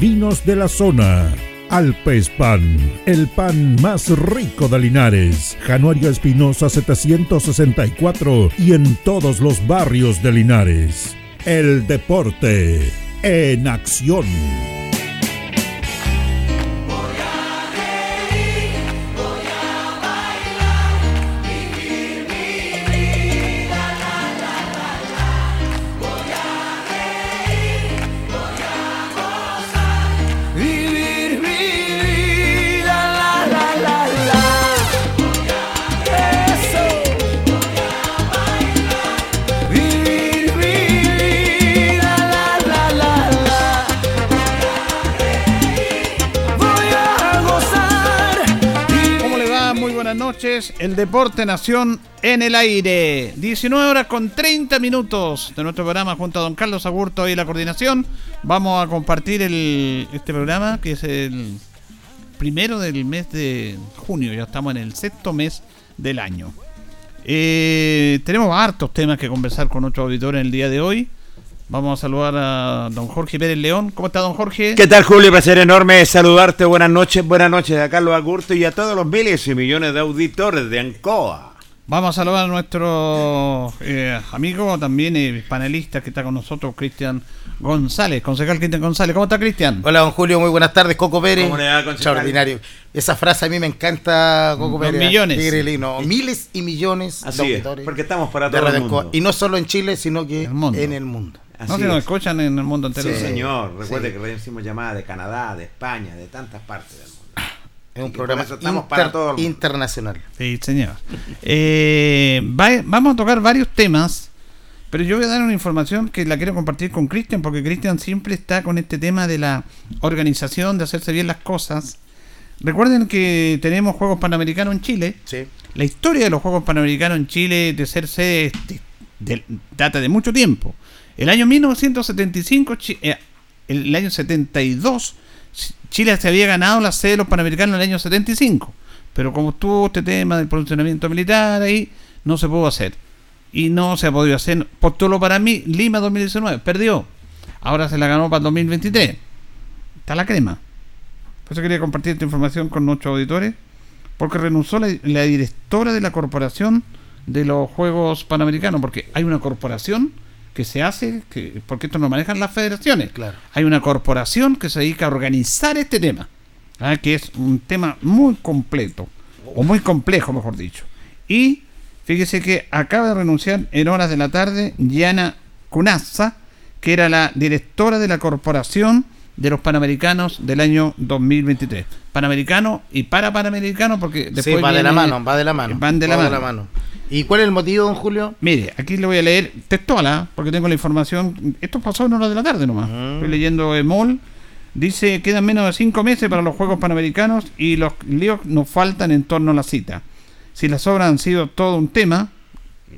vinos de la zona. Alpes Pan, el pan más rico de Linares. Januario Espinosa 764 y en todos los barrios de Linares. El deporte en acción. El Deporte Nación en el aire. 19 horas con 30 minutos de nuestro programa junto a don Carlos Agurto y la coordinación. Vamos a compartir este programa que es el primero del mes de junio. Ya estamos en el sexto mes del año. Eh, tenemos hartos temas que conversar con nuestro auditor en el día de hoy. Vamos a saludar a don Jorge Pérez León. ¿Cómo está, don Jorge? ¿Qué tal, Julio? Placer enorme saludarte. Buenas noches, buenas noches a Carlos Agurto y a todos los miles y millones de auditores de Ancoa. Vamos a saludar a nuestro eh, amigo, también eh, panelista que está con nosotros, Cristian González, concejal Cristian González. ¿Cómo está, Cristian? Hola, don Julio, muy buenas tardes. Coco Pérez. ¿Cómo le va, Extraordinario. Esa frase a mí me encanta, Coco Pérez. Millones. miles y millones de auditores. porque estamos para todo el mundo. Y no solo en Chile, sino que en el mundo no, se nos escuchan en el mundo entero. Sí, señor. Recuerde que recibimos llamadas de Canadá, de España, de tantas partes del mundo. Es un programa estamos para todo internacional. Sí, señor. Eh, vamos a tocar varios temas, pero yo voy a dar una información que la quiero compartir con Cristian, porque Cristian siempre está con este tema de la organización, de hacerse bien las cosas. Recuerden que tenemos Juegos Panamericanos en Chile. Sí. La historia de los Juegos Panamericanos en Chile de ser sede data de mucho tiempo. El año 1975, eh, el año 72, Chile se había ganado la sede de los Panamericanos en el año 75. Pero como estuvo este tema del funcionamiento militar ahí, no se pudo hacer. Y no se ha podido hacer. Postuló para mí Lima 2019, perdió. Ahora se la ganó para el 2023. Está la crema. Por eso quería compartir esta información con nuestros auditores. Porque renunció la directora de la corporación de los Juegos Panamericanos. Porque hay una corporación que se hace, que, porque esto no manejan las federaciones. Claro. Hay una corporación que se dedica a organizar este tema, ¿ah? que es un tema muy completo, o muy complejo, mejor dicho. Y fíjese que acaba de renunciar en horas de la tarde Yana Cunazza, que era la directora de la corporación de los Panamericanos del año 2023. Panamericano y para Panamericano, porque Sí, después. va de la mano, va de la mano. Van de la va mano. ¿Y cuál es el motivo, don Julio? Mire, aquí le voy a leer textual, ¿ah? porque tengo la información. Esto pasó en horas de la tarde nomás. Mm. Estoy leyendo Emol. Dice, quedan menos de cinco meses para los Juegos Panamericanos y los líos nos faltan en torno a la cita. Si las obras han sido todo un tema,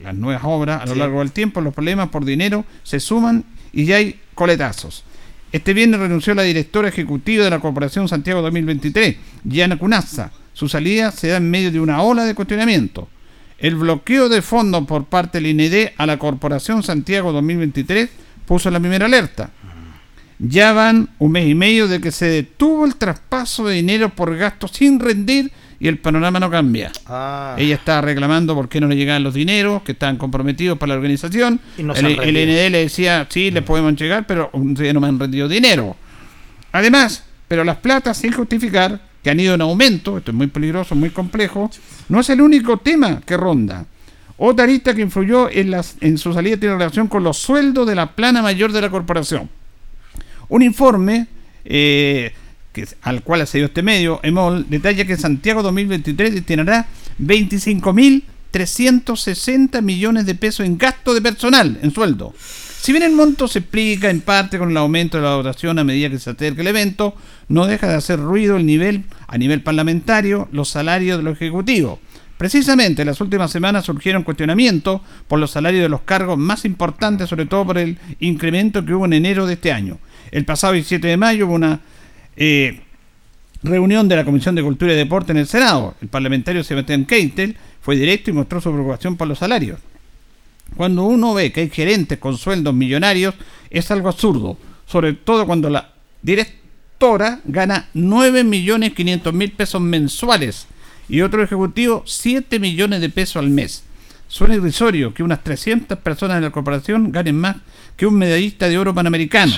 las nuevas obras a lo Sí. largo del tiempo, los problemas por dinero se suman y ya hay coletazos. Este viernes renunció la directora ejecutiva de la Corporación Santiago 2023, Gianna Cunazza. Su salida se da en medio de una ola de cuestionamiento. El bloqueo de fondos por parte del INED a la Corporación Santiago 2023 puso la primera alerta. Ya van un mes y medio de que se detuvo el traspaso de dinero por gastos sin rendir y el panorama no cambia. Ah, Ella estaba reclamando por qué no le llegaban los dineros que estaban comprometidos para la organización. Y no el, el. ND le decía, sí, le podemos llegar, pero un día no me han rendido dinero. Además, pero las platas, sin justificar, que han ido en aumento, esto es muy peligroso, muy complejo, no es el único tema que ronda. Otra arista que influyó en, las, en su salida tiene relación con los sueldos de la plana mayor de la corporación. Un informe eh, que, al cual accedió este medio, EMOL, detalla que Santiago 2023 destinará 25.360 millones de pesos en gasto de personal, en sueldo. Si bien el monto se explica en parte con el aumento de la dotación a medida que se acerca el evento, no deja de hacer ruido el nivel, a nivel parlamentario, los salarios de los ejecutivos. Precisamente en las últimas semanas surgieron cuestionamientos por los salarios de los cargos más importantes, sobre todo por el incremento que hubo en enero de este año. El pasado 17 de mayo hubo una eh, reunión de la Comisión de Cultura y Deporte en el Senado. El parlamentario Sebastián Keitel fue directo y mostró su preocupación por los salarios. Cuando uno ve que hay gerentes con sueldos millonarios, es algo absurdo, sobre todo cuando la directora gana 9 millones 500 mil pesos mensuales y otro ejecutivo 7 millones de pesos al mes. Suena irrisorio que unas 300 personas de la corporación ganen más que un medallista de oro panamericano.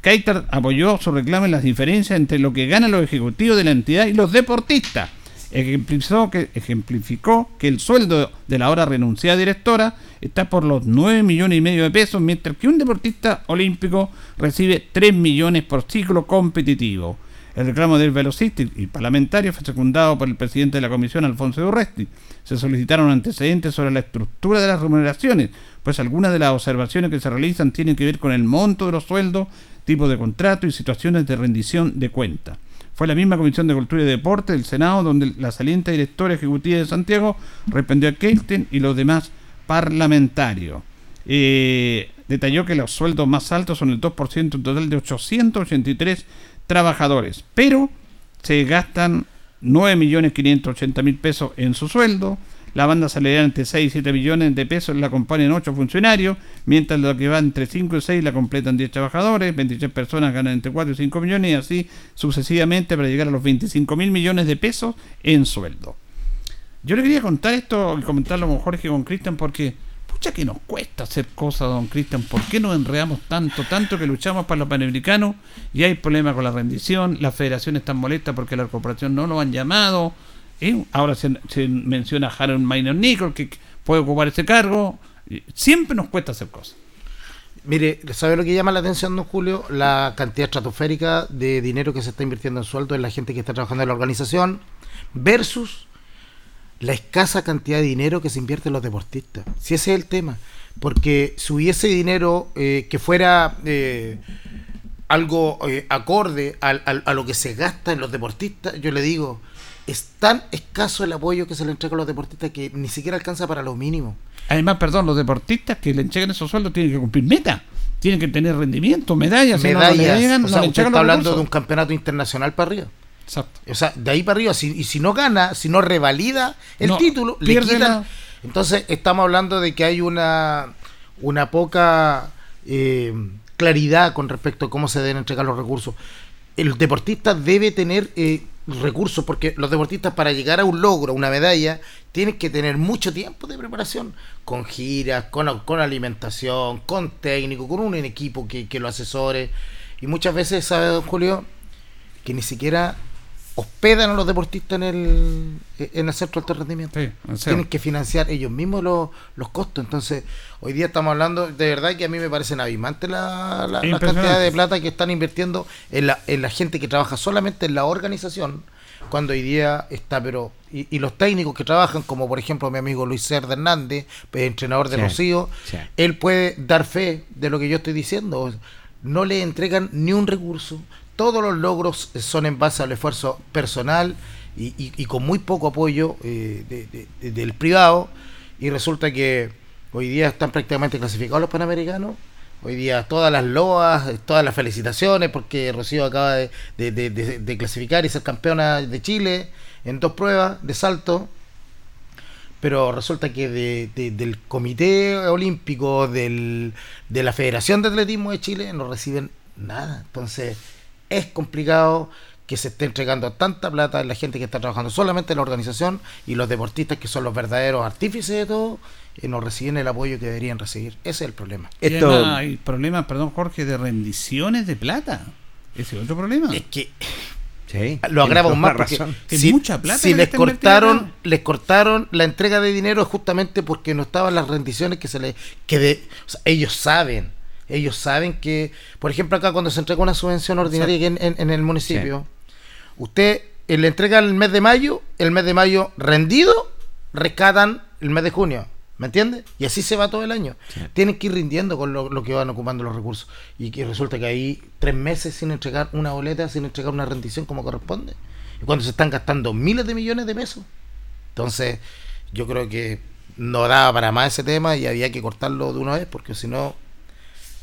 Keitel apoyó su reclamo en las diferencias entre lo que ganan los ejecutivos de la entidad y los deportistas. Ejemplificó que, el sueldo de la ahora renunciada directora está por los 9 millones y medio de pesos, mientras que un deportista olímpico recibe 3 millones por ciclo competitivo. El reclamo del velocista y parlamentario fue secundado por el presidente de la comisión, Alfonso Urresti. Se solicitaron antecedentes sobre la estructura de las remuneraciones, pues algunas de las observaciones que se realizan tienen que ver con el monto de los sueldos, tipo de contrato y situaciones de rendición de cuenta. Fue la misma Comisión de Cultura y Deporte del Senado donde la saliente directora ejecutiva de Santiago reprendió a Kelten y los demás parlamentarios. Eh, detalló que los sueldos más altos son el 2% en total de 883 trabajadores, pero se gastan 9.580.000 pesos en su sueldo. La banda salarial entre 6 y 7 millones de pesos la componen 8 funcionarios, mientras lo que va entre 5 y 6 la completan 10 trabajadores, 23 personas ganan entre 4 y 5 millones y así sucesivamente para llegar a los 25 mil millones de pesos en sueldo. Yo le quería contar esto y comentarlo con Jorge y con Cristian porque pucha que nos cuesta hacer cosas, don Cristian. ¿Por qué nos enredamos tanto, tanto que luchamos para los panamericanos y hay problemas con la rendición? Las federaciones están molestas porque la corporación no lo han llamado. Ahora se, menciona a Harold Minor Nicol que puede ocupar ese cargo. Siempre nos cuesta hacer cosas. Mire, ¿sabe lo que llama la atención, don Julio? La cantidad estratosférica de dinero que se está invirtiendo en sueldo en la gente que está trabajando en la organización versus la escasa cantidad de dinero que se invierte en los deportistas. Si ese es el tema. Porque si hubiese dinero eh, que fuera eh, algo eh, acorde al- a lo que se gasta en los deportistas, yo le digo, es tan escaso el apoyo que se le entrega a los deportistas que ni siquiera alcanza para lo mínimo. Además, perdón, los deportistas que le entregan esos sueldos tienen que cumplir meta. Tienen que tener rendimiento, medallas. si no, no medallas. llegan, o no sea, le usted está hablando recursos. de un campeonato internacional para arriba. Exacto. O sea, de ahí para arriba. Si, y si no gana, si no revalida el No, título, le quitan. la- Entonces, estamos hablando de que hay una, una poca eh, claridad con respecto a cómo se deben entregar los recursos. El deportista debe tener eh, recursos, porque los deportistas para llegar a un logro, una medalla, tienen que tener mucho tiempo de preparación, con giras, con, con alimentación, con técnico, con un equipo que, que lo asesore. Y muchas veces, ¿sabe, don Julio? Que ni siquiera hospedan a los deportistas en el, en el centro de alto rendimiento. Sí. Tienen que financiar ellos mismos los, los costos. Entonces, hoy día estamos hablando, de verdad que a mí me parecen abismantes la, la, la cantidad de plata que están invirtiendo en la, en la gente que trabaja solamente en la organización, cuando hoy día está, pero. Y, y los técnicos que trabajan, como por ejemplo mi amigo Luis Cerda Hernández, pues, entrenador de Sí, Rocío, sí. él puede dar fe de lo que yo estoy diciendo. No le entregan ni un recurso. Todos los logros son en base al esfuerzo personal y, con muy poco apoyo eh, de- de- de- del privado. Y resulta que hoy día están prácticamente clasificados los panamericanos. Hoy día todas las loas, eh, todas las felicitaciones, porque Rocío acaba de, clasificar y ser campeona de Chile en dos pruebas de salto pero resulta que de- de- del Comité Olímpico, de la Federación de Atletismo de Chile, no reciben nada. Entonces, es complicado que se esté entregando tanta plata a la gente que está trabajando solamente en la organización y los deportistas que son los verdaderos artífices de todo, eh, no reciben el apoyo que deberían recibir. Ese es el problema. Y Esto- además hay problemas, perdón Jorge, de rendiciones de plata. Ese es otro problema. Es que Sí, lo agrava aún más porque razón. Mucha plata si les cortaron les cortaron la entrega de dinero justamente porque no estaban las rendiciones que se le que de, o sea, ellos saben ellos saben que por ejemplo acá cuando se entrega una subvención ordinaria aquí en, en- en el municipio usted eh, le entrega el mes de mayo el mes de mayo rendido rescatan el mes de junio ¿Me entiende? Y así se va todo el año. Tienen que ir rindiendo con lo, lo que van ocupando los recursos. Y que resulta que hay tres meses sin entregar una boleta, sin entregar una rendición como corresponde. Y cuando se están gastando miles de millones de pesos. Entonces, yo creo que no daba para más ese tema y había que cortarlo de una vez, porque si no,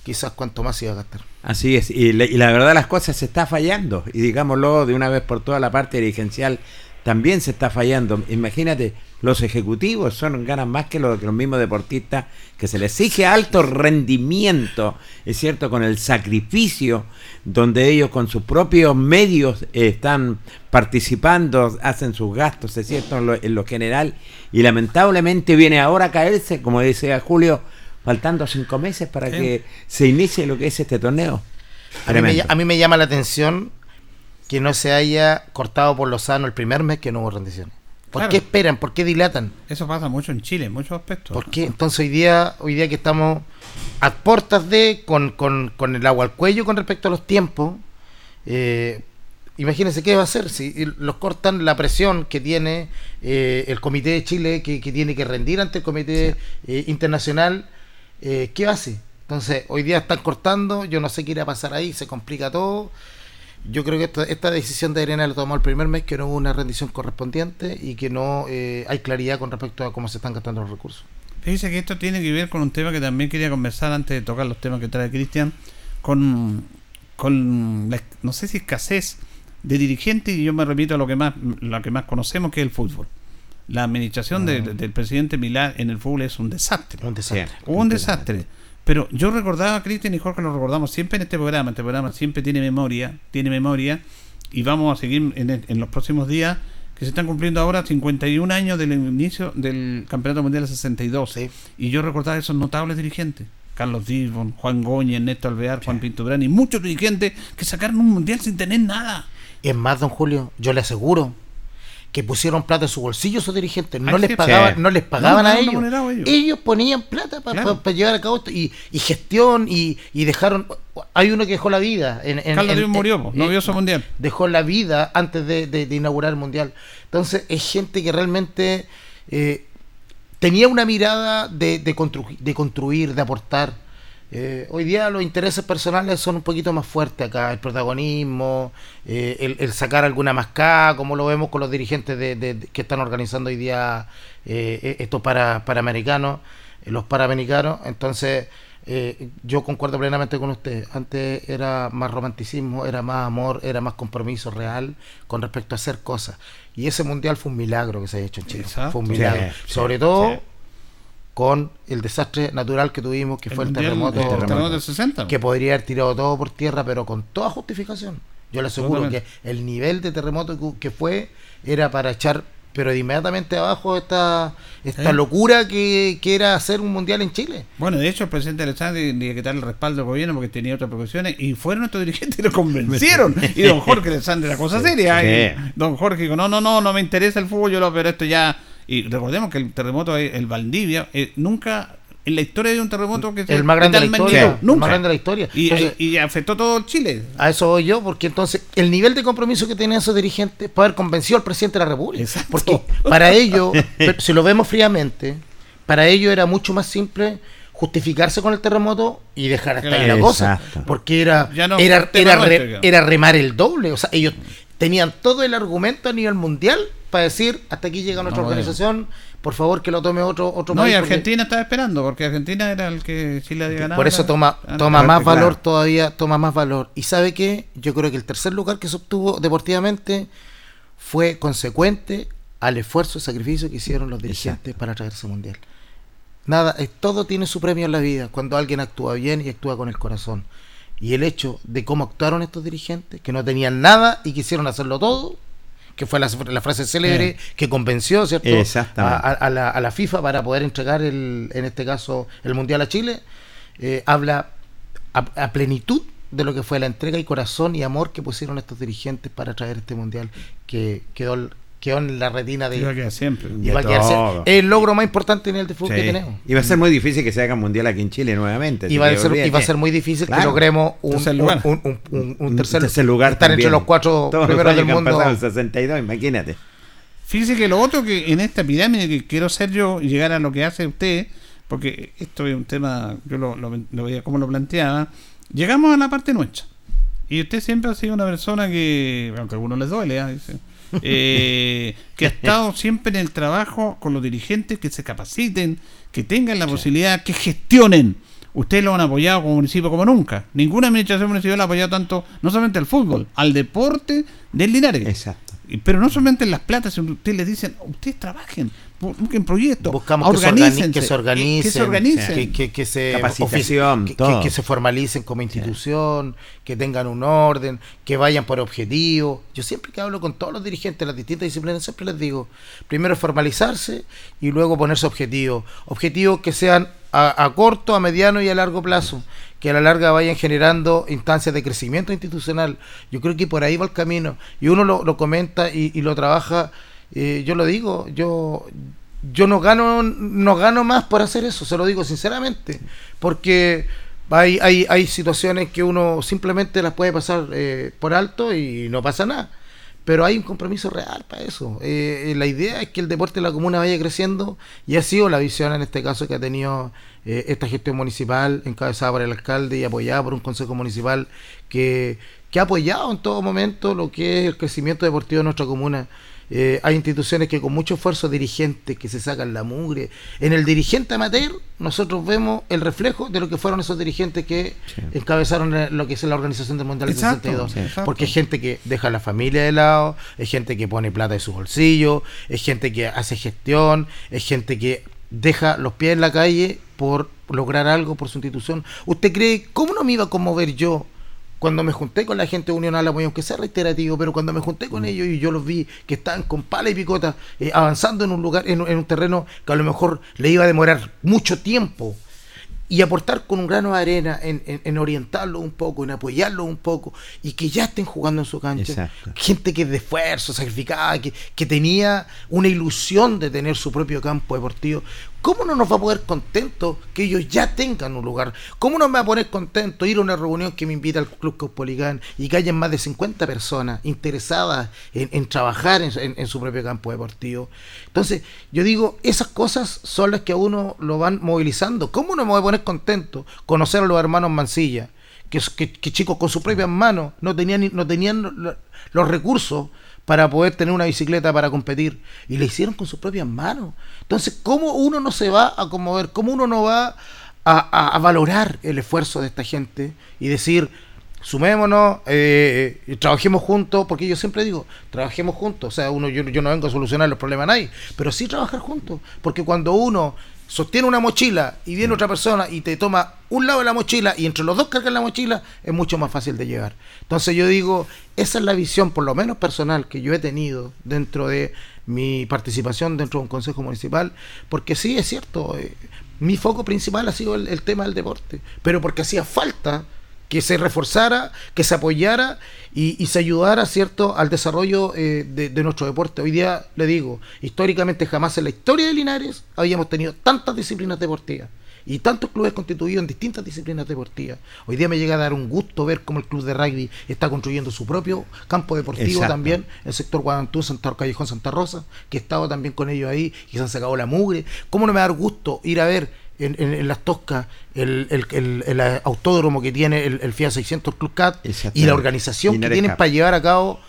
quizás cuánto más se iba a gastar. Así es, y, le- y la verdad las cosas se está fallando, y digámoslo de una vez por toda la parte dirigencial también se está fallando. Imagínate, los ejecutivos son ganan más que los, los mismos deportistas, que se les exige alto rendimiento, es cierto, con el sacrificio, donde ellos con sus propios medios eh, están participando, hacen sus gastos, es cierto, en lo, en lo general, y lamentablemente viene ahora a caerse, como decía Julio, faltando cinco meses para Sí. que se inicie lo que es este torneo. A mí, me, Tremendo. ll- a mí me llama la atención que no se haya cortado por Lozano el primer mes que no hubo rendiciones. ¿Por Claro. qué esperan? ¿Por qué dilatan? Eso pasa mucho en Chile, en muchos aspectos. ¿Por qué? Entonces hoy día, hoy día que estamos a puertas de, con, con, con el agua al cuello con respecto a los tiempos, eh, imagínense qué va a hacer si los cortan la presión que tiene eh, el Comité de Chile, que, que tiene que rendir ante el Comité eh, Internacional, eh, ¿qué hace? Entonces, hoy día están cortando, yo no sé qué irá a pasar ahí, se complica todo. Yo creo que esta, esta decisión de Arena la tomó el primer mes, que no hubo una rendición correspondiente y que no eh, hay claridad con respecto a cómo se están gastando los recursos. Fíjese que esto tiene que ver con un tema que también quería conversar antes de tocar los temas que trae Cristian, con, con la, no sé si escasez de dirigentes, y yo me repito a lo que más, lo que más conocemos, que es el fútbol. La administración de- del presidente Milán en el fútbol es un desastre. Un desastre. un desastre. Pero yo recordaba, Cristian y Jorge, lo recordamos siempre en este programa. Este programa siempre tiene memoria, tiene memoria, y vamos a seguir en, en los próximos días, que se están cumpliendo ahora 51 años del inicio del Campeonato Mundial del 62. Sí. Y yo recordaba esos notables dirigentes. Carlos Dibon, Juan Goña, Ernesto Alvear, Juan Pinto Brani, muchos dirigentes que sacaron un mundial sin tener nada. Es más, don Julio, yo le aseguro que pusieron plata en su bolsillo esos dirigentes. No les pagaban, Sí. no les pagaban No, a ellos. ellos. ellos. ponían plata para Claro. llevar a cabo esto y, y gestión y, y dejaron. Hay uno que dejó la vida. En, en- Carlos en- murió, no eh, vio su mundial. Dejó la vida antes de, de- de inaugurar el mundial. Entonces, es gente que realmente eh, tenía una mirada de, de, constru- de construir, de aportar. Eh, hoy día los intereses personales son un poquito más fuertes acá, el protagonismo, eh, el, el sacar alguna mascada, como lo vemos con los dirigentes de, de- de- que están organizando hoy día eh, estos para, panamericanos, eh, los panamericanos. Entonces, eh, yo concuerdo plenamente con usted. Antes era más romanticismo, era más amor, era más compromiso real con respecto a hacer cosas. Y ese mundial fue un milagro que se ha hecho en Chile. Exacto. Fue un milagro. sí, Sobre todo sí. Con el desastre natural que tuvimos, que fue el terremoto, el terremoto del 60. que podría haber tirado todo por tierra, pero con toda justificación. Yo le aseguro Totalmente. que el nivel de terremoto que- fue era para echar, pero de inmediatamente abajo esta, esta locura que, que era hacer un mundial en Chile. Bueno, de hecho, el presidente Alexandre tenía que dar el respaldo del gobierno porque tenía otras preocupaciones y fueron nuestros dirigentes y lo convencieron. Y don Jorge Alexandre, la cosa seria. Sí. y don Jorge dijo: No, no, no, no me interesa el fútbol, yo lo, pero esto ya. Y recordemos que el terremoto, el Valdivia, eh, nunca. En la historia de un terremoto que El más grande de la historia. magnitud, el Nunca. más grande de la historia. Y, Entonces, y afectó todo Chile. A eso voy yo, porque entonces el nivel de compromiso que tenían esos dirigentes para haber convencido al presidente de la República. Exacto. Porque para ellos, si lo vemos fríamente, para ellos era mucho más simple justificarse con el terremoto y dejar hasta ahí la cosa. Porque era, Ya no era, era, re- era remar el doble. O sea, ellos tenían todo el argumento a nivel mundial para decir hasta aquí llega nuestra No, organización, por favor que lo tome otro, otro No, y país, porque- Argentina estaba esperando, porque Argentina era el que Chile había ganado. por eso toma, Ah, toma más claro. valor todavía, toma más valor. Y sabe qué, yo creo que el tercer lugar que se obtuvo deportivamente fue consecuente al esfuerzo y sacrificio que hicieron los dirigentes para traerse mundial. Nada, eh, todo tiene su premio en la vida cuando alguien actúa bien y actúa con el corazón. Y el hecho de cómo actuaron estos dirigentes, que no tenían nada y quisieron hacerlo todo, que fue la, la frase célebre que convenció, ¿cierto? A la, a la FIFA para poder entregar, el, en este caso, el Mundial a Chile, eh, habla a, a plenitud de lo que fue la entrega y corazón y amor que pusieron estos dirigentes para traer este Mundial que quedó, quedó en la retina de... Iba a quedar siempre. y va a quedarse- todo. el logro más importante en el de fútbol Sí. que tenemos. Y va a ser muy difícil que se haga mundial aquí en Chile nuevamente. Y va, a ser, y va a olvídate. ser muy difícil que logremos un, Tercer un, lugar. un- un- un- un tercer, lugar. estar entre los cuatro Todos los primeros del que han mundo. pasado, el 62, imagínate. Fíjese que lo otro que en esta pirámide que quiero ser yo llegar a lo que hace usted, porque esto es un tema, yo lo, lo, lo veía como lo planteaba, llegamos a la parte nuestra. Y usted siempre ha sido una persona que, aunque a algunos les duele, ¿ah? Dice, eh, que ha estado siempre en el trabajo con los dirigentes, que se capaciten, que tengan la posibilidad, que gestionen. Ustedes lo han apoyado como municipio como nunca. Ninguna administración municipal ha apoyado tanto, no solamente al fútbol, al deporte del Linares. Exacto. Pero no solamente en las platas, sino ustedes les dicen, ustedes trabajen, busquen proyectos, Buscamos que se, organi- organícense, que se organicen, que se organicen. que, que- que se Capacitación, que- todo. que- que se formalicen como institución, que tengan un orden, que vayan por objetivo. Yo siempre que hablo con todos los dirigentes de las distintas disciplinas, siempre les digo, primero formalizarse y luego ponerse objetivos. Objetivos que sean a, a corto, a mediano y a largo plazo, que a la larga vayan generando instancias de crecimiento institucional. Yo creo que por ahí va el camino. Y uno lo, lo comenta y, y lo trabaja. Eh, yo lo digo, yo yo no gano no gano más por hacer eso, se lo digo sinceramente, porque hay, hay, hay situaciones que uno simplemente las puede pasar eh, por alto y no pasa nada. Pero hay un compromiso real para eso. Eh, la idea es que el deporte de la comuna vaya creciendo y ha sido la visión en este caso que ha tenido eh, esta gestión municipal encabezada por el alcalde y apoyada por un consejo municipal que, que ha apoyado en todo momento lo que es el crecimiento deportivo de nuestra comuna. Eh, hay instituciones que con mucho esfuerzo, dirigentes que se sacan la mugre. En el dirigente amateur, nosotros vemos el reflejo de lo que fueron esos dirigentes que Sí. encabezaron lo que es la organización del Mundial del Exacto, 62. sí, exacto. Porque es gente que deja a la familia de lado, es gente que pone plata de su bolsillo, es gente que hace gestión, es gente que deja los pies en la calle por lograr algo por su institución. ¿Usted cree, cómo no me iba a conmover yo? Cuando me junté con la gente de Unión Álamo, y aunque sea reiterativo, pero cuando me junté con ellos y yo los vi que estaban con pala y picota eh, avanzando en un lugar, en, un- en un terreno que a lo mejor le iba a demorar mucho tiempo, y aportar con un grano de arena en, en, en orientarlo un poco, en apoyarlo un poco y que ya estén jugando en su cancha. Exacto. Gente que es de esfuerzo, sacrificada, que, que tenía una ilusión de tener su propio campo deportivo. ¿Cómo no nos va a poner contento que ellos ya tengan un lugar? ¿Cómo no me va a poner contento ir a una reunión que me invita al Club Cospoligán y que más de 50 personas interesadas en, trabajar en, su propio campo deportivo? Entonces, yo digo, esas cosas son las que a uno lo van movilizando. ¿Cómo no me voy a poner contento conocer a los hermanos Mancilla? Que, que, chicos con sus propias manos no tenían, no tenían lo- los recursos para poder tener una bicicleta para competir y le hicieron con sus propias manos. Entonces, ¿cómo uno no se va a conmover? ¿Cómo uno no va a, a- valorar el esfuerzo de esta gente y decir, sumémonos, eh, trabajemos juntos? Porque yo siempre digo, trabajemos juntos. O sea, uno, yo, yo no vengo a solucionar los problemas a nadie, pero sí trabajar juntos. Porque cuando uno sostiene una mochila y viene otra persona y te toma un lado de la mochila y entre los dos cargan la mochila, es mucho más fácil de llevar. Entonces yo digo, esa es la visión, por lo menos personal, que yo he tenido dentro de mi participación dentro de un consejo municipal, porque sí, es cierto, eh, mi foco principal ha sido el tema del deporte, pero porque hacía falta que se reforzara, que se apoyara y, se ayudara, ¿cierto?, al desarrollo eh, de, nuestro deporte. Hoy día, le digo, históricamente jamás en la historia de Linares habíamos tenido tantas disciplinas deportivas y tantos clubes constituidos en distintas disciplinas deportivas. Hoy día me llega a dar un gusto ver cómo el club de rugby está construyendo su propio campo deportivo también, el sector Guadantú, Santa Callejón Santa Rosa, que he estado también con ellos ahí y se han sacado la mugre. ¿Cómo no me da gusto ir a ver en, las Toscas, el, el, autódromo que tiene el, FIA 600 Club Cat y la organización que tienen para llevar a cabo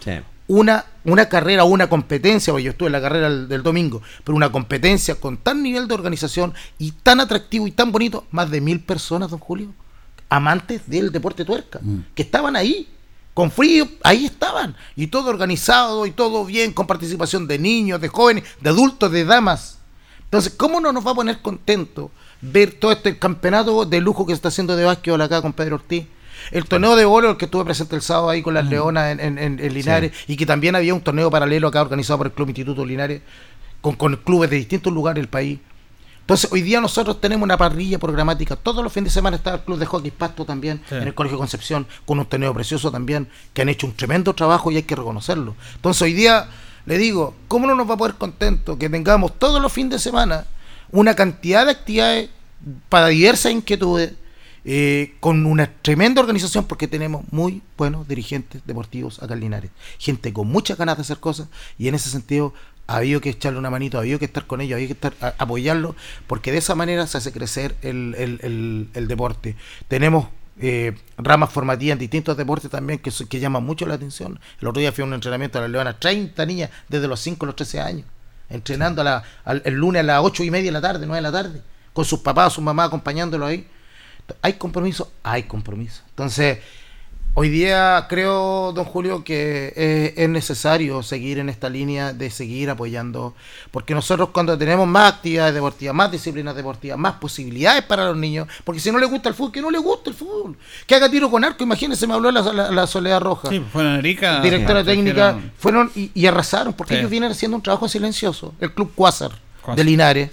una, una carrera o una competencia, porque yo estuve en la carrera del, domingo, pero una competencia con tan nivel de organización y tan atractivo y tan bonito, más de mil personas, don Julio, amantes del deporte tuerca, mm. que estaban ahí con frío, ahí estaban, y todo organizado y todo bien, con participación de niños, de jóvenes, de adultos, de damas. Entonces, ¿cómo no nos va a poner contentos ver todo este campeonato de lujo que se está haciendo de básquetbol acá con Pedro Ortiz. El torneo de el que estuve presente el sábado ahí con las. Leonas en, Linares y que también había un torneo paralelo acá organizado por el Club Instituto Linares con, con clubes de distintos lugares del país. Entonces, hoy día nosotros tenemos una parrilla programática. Todos los fines de semana está el Club de Hockey Pasto también, en el Colegio Concepción, con un torneo precioso también, que han hecho un tremendo trabajo y hay que reconocerlo. Entonces, hoy día, le digo, ¿cómo no nos va a poder contento que tengamos todos los fines de semana una cantidad de actividades para diversas inquietudes, eh, con una tremenda organización porque tenemos muy buenos dirigentes deportivos acá en. Gente con muchas ganas de hacer cosas y en ese sentido ha habido que echarle una manito, ha habido que estar con ellos, ha habido que estar, apoyarlos porque de esa manera se hace crecer el, deporte. Tenemos eh, ramas formativas en distintos deportes también que, que llaman mucho la atención. El otro día fui a un entrenamiento a la Leona, 30 niñas desde los 5 a los 13 años entrenando el lunes a las ocho y media de la tarde, 9 de la tarde, con sus papás, sus mamás acompañándolo ahí. ¿Hay compromiso? Hay compromiso. Entonces, hoy día creo, don Julio, que es, necesario seguir en esta línea de seguir apoyando, porque nosotros cuando tenemos más actividades deportivas, más disciplinas deportivas, más posibilidades para los niños, porque si no le gusta el fútbol, que no le gusta el fútbol, que haga tiro con arco, imagínense, me habló la, Soledad Roja. Sí, fueron. Directora técnica, fueron y, arrasaron, porque ellos vienen haciendo un trabajo silencioso. El Club Cuásar de Linares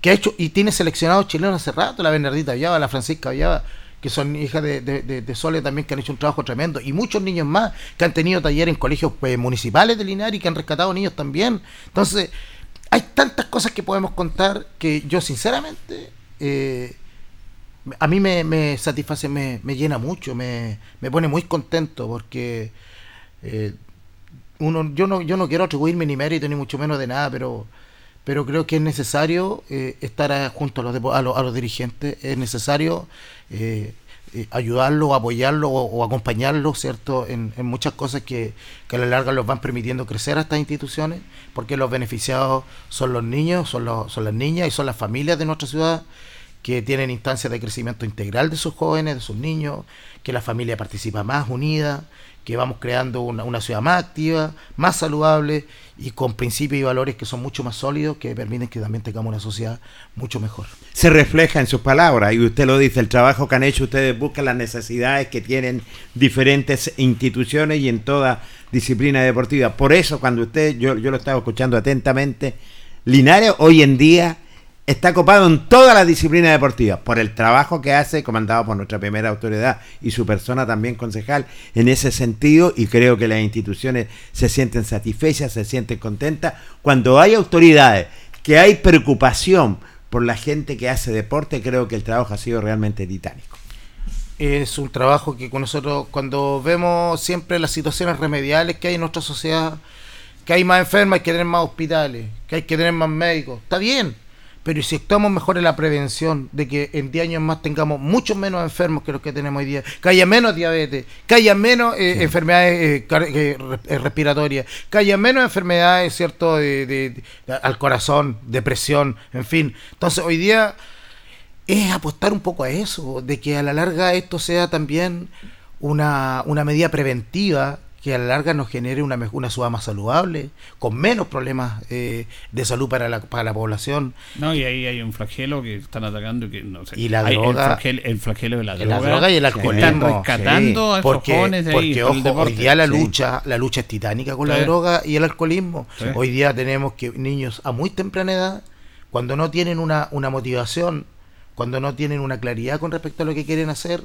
que ha hecho y tiene seleccionados chilenos hace rato, la Bernardita Villaba, la Francisca Villaba, que son hijas de, de, Sole también, que han hecho un trabajo tremendo, y muchos niños más que han tenido taller en colegios pues, municipales de Linares y que han rescatado niños también. Entonces, hay tantas cosas que podemos contar que yo sinceramente... Eh, a mí me, satisface, me, llena mucho, me, pone muy contento porque eh, uno, yo no, yo no quiero atribuirme ni mérito ni mucho menos de nada, pero pero creo que es necesario eh, estar junto a los, a los, a, los, dirigentes, es necesario eh, eh, ayudarlo, apoyarlo o, acompañarlo, ¿cierto?, en, muchas cosas que, que, a la larga los van permitiendo crecer a estas instituciones, porque los beneficiados son los niños, son, los, son las niñas y son las familias de nuestra ciudad que tienen instancias de crecimiento integral de sus jóvenes, de sus niños, que la familia participa más unida, que vamos creando una, una, ciudad más activa, más saludable y con principios y valores que son mucho más sólidos, que permiten que también tengamos una sociedad mucho mejor. Se refleja en sus palabras, y usted lo dice, el trabajo que han hecho, ustedes buscan las necesidades que tienen diferentes instituciones y en toda disciplina deportiva. Por eso, cuando usted, yo, yo lo estaba escuchando atentamente, Linares hoy en día está copado en todas las disciplinas deportivas por el trabajo que hace, comandado por nuestra primera autoridad y su persona también concejal en ese sentido y creo que las instituciones se sienten satisfechas, se sienten contentas. Cuando hay autoridades, que hay preocupación por la gente que hace deporte, creo que el trabajo ha sido realmente titánico. Es un trabajo que con nosotros, cuando vemos siempre las situaciones remediales que hay en nuestra sociedad, que hay más enfermas, hay que tener más hospitales, que hay que tener más médicos, está bien, pero si actuamos mejor en la prevención de que en 10 años más tengamos muchos menos enfermos que los que tenemos hoy día, que haya menos diabetes, que haya menos eh, enfermedades eh, eh, respiratorias, que haya menos enfermedades, ¿cierto?, de, al corazón, depresión, en fin. Entonces, hoy día es apostar un poco a eso, de que a la larga esto sea también una, una medida preventiva que a la larga nos genere una, una ciudad más saludable, con menos problemas eh, de salud para la, para la población. No, y ahí hay un flagelo que están atacando y que no sé. Y la el droga- el flagelo de la La droga. y el que Están alcoholismo. rescatando a esos Porque, jóvenes ahí. porque por ojo, hoy día la Sí. lucha, la lucha es titánica con la Sí. droga y el alcoholismo. Sí. Hoy día tenemos que niños a muy temprana edad, cuando no tienen una, una motivación, cuando no tienen una claridad con respecto a lo que quieren hacer,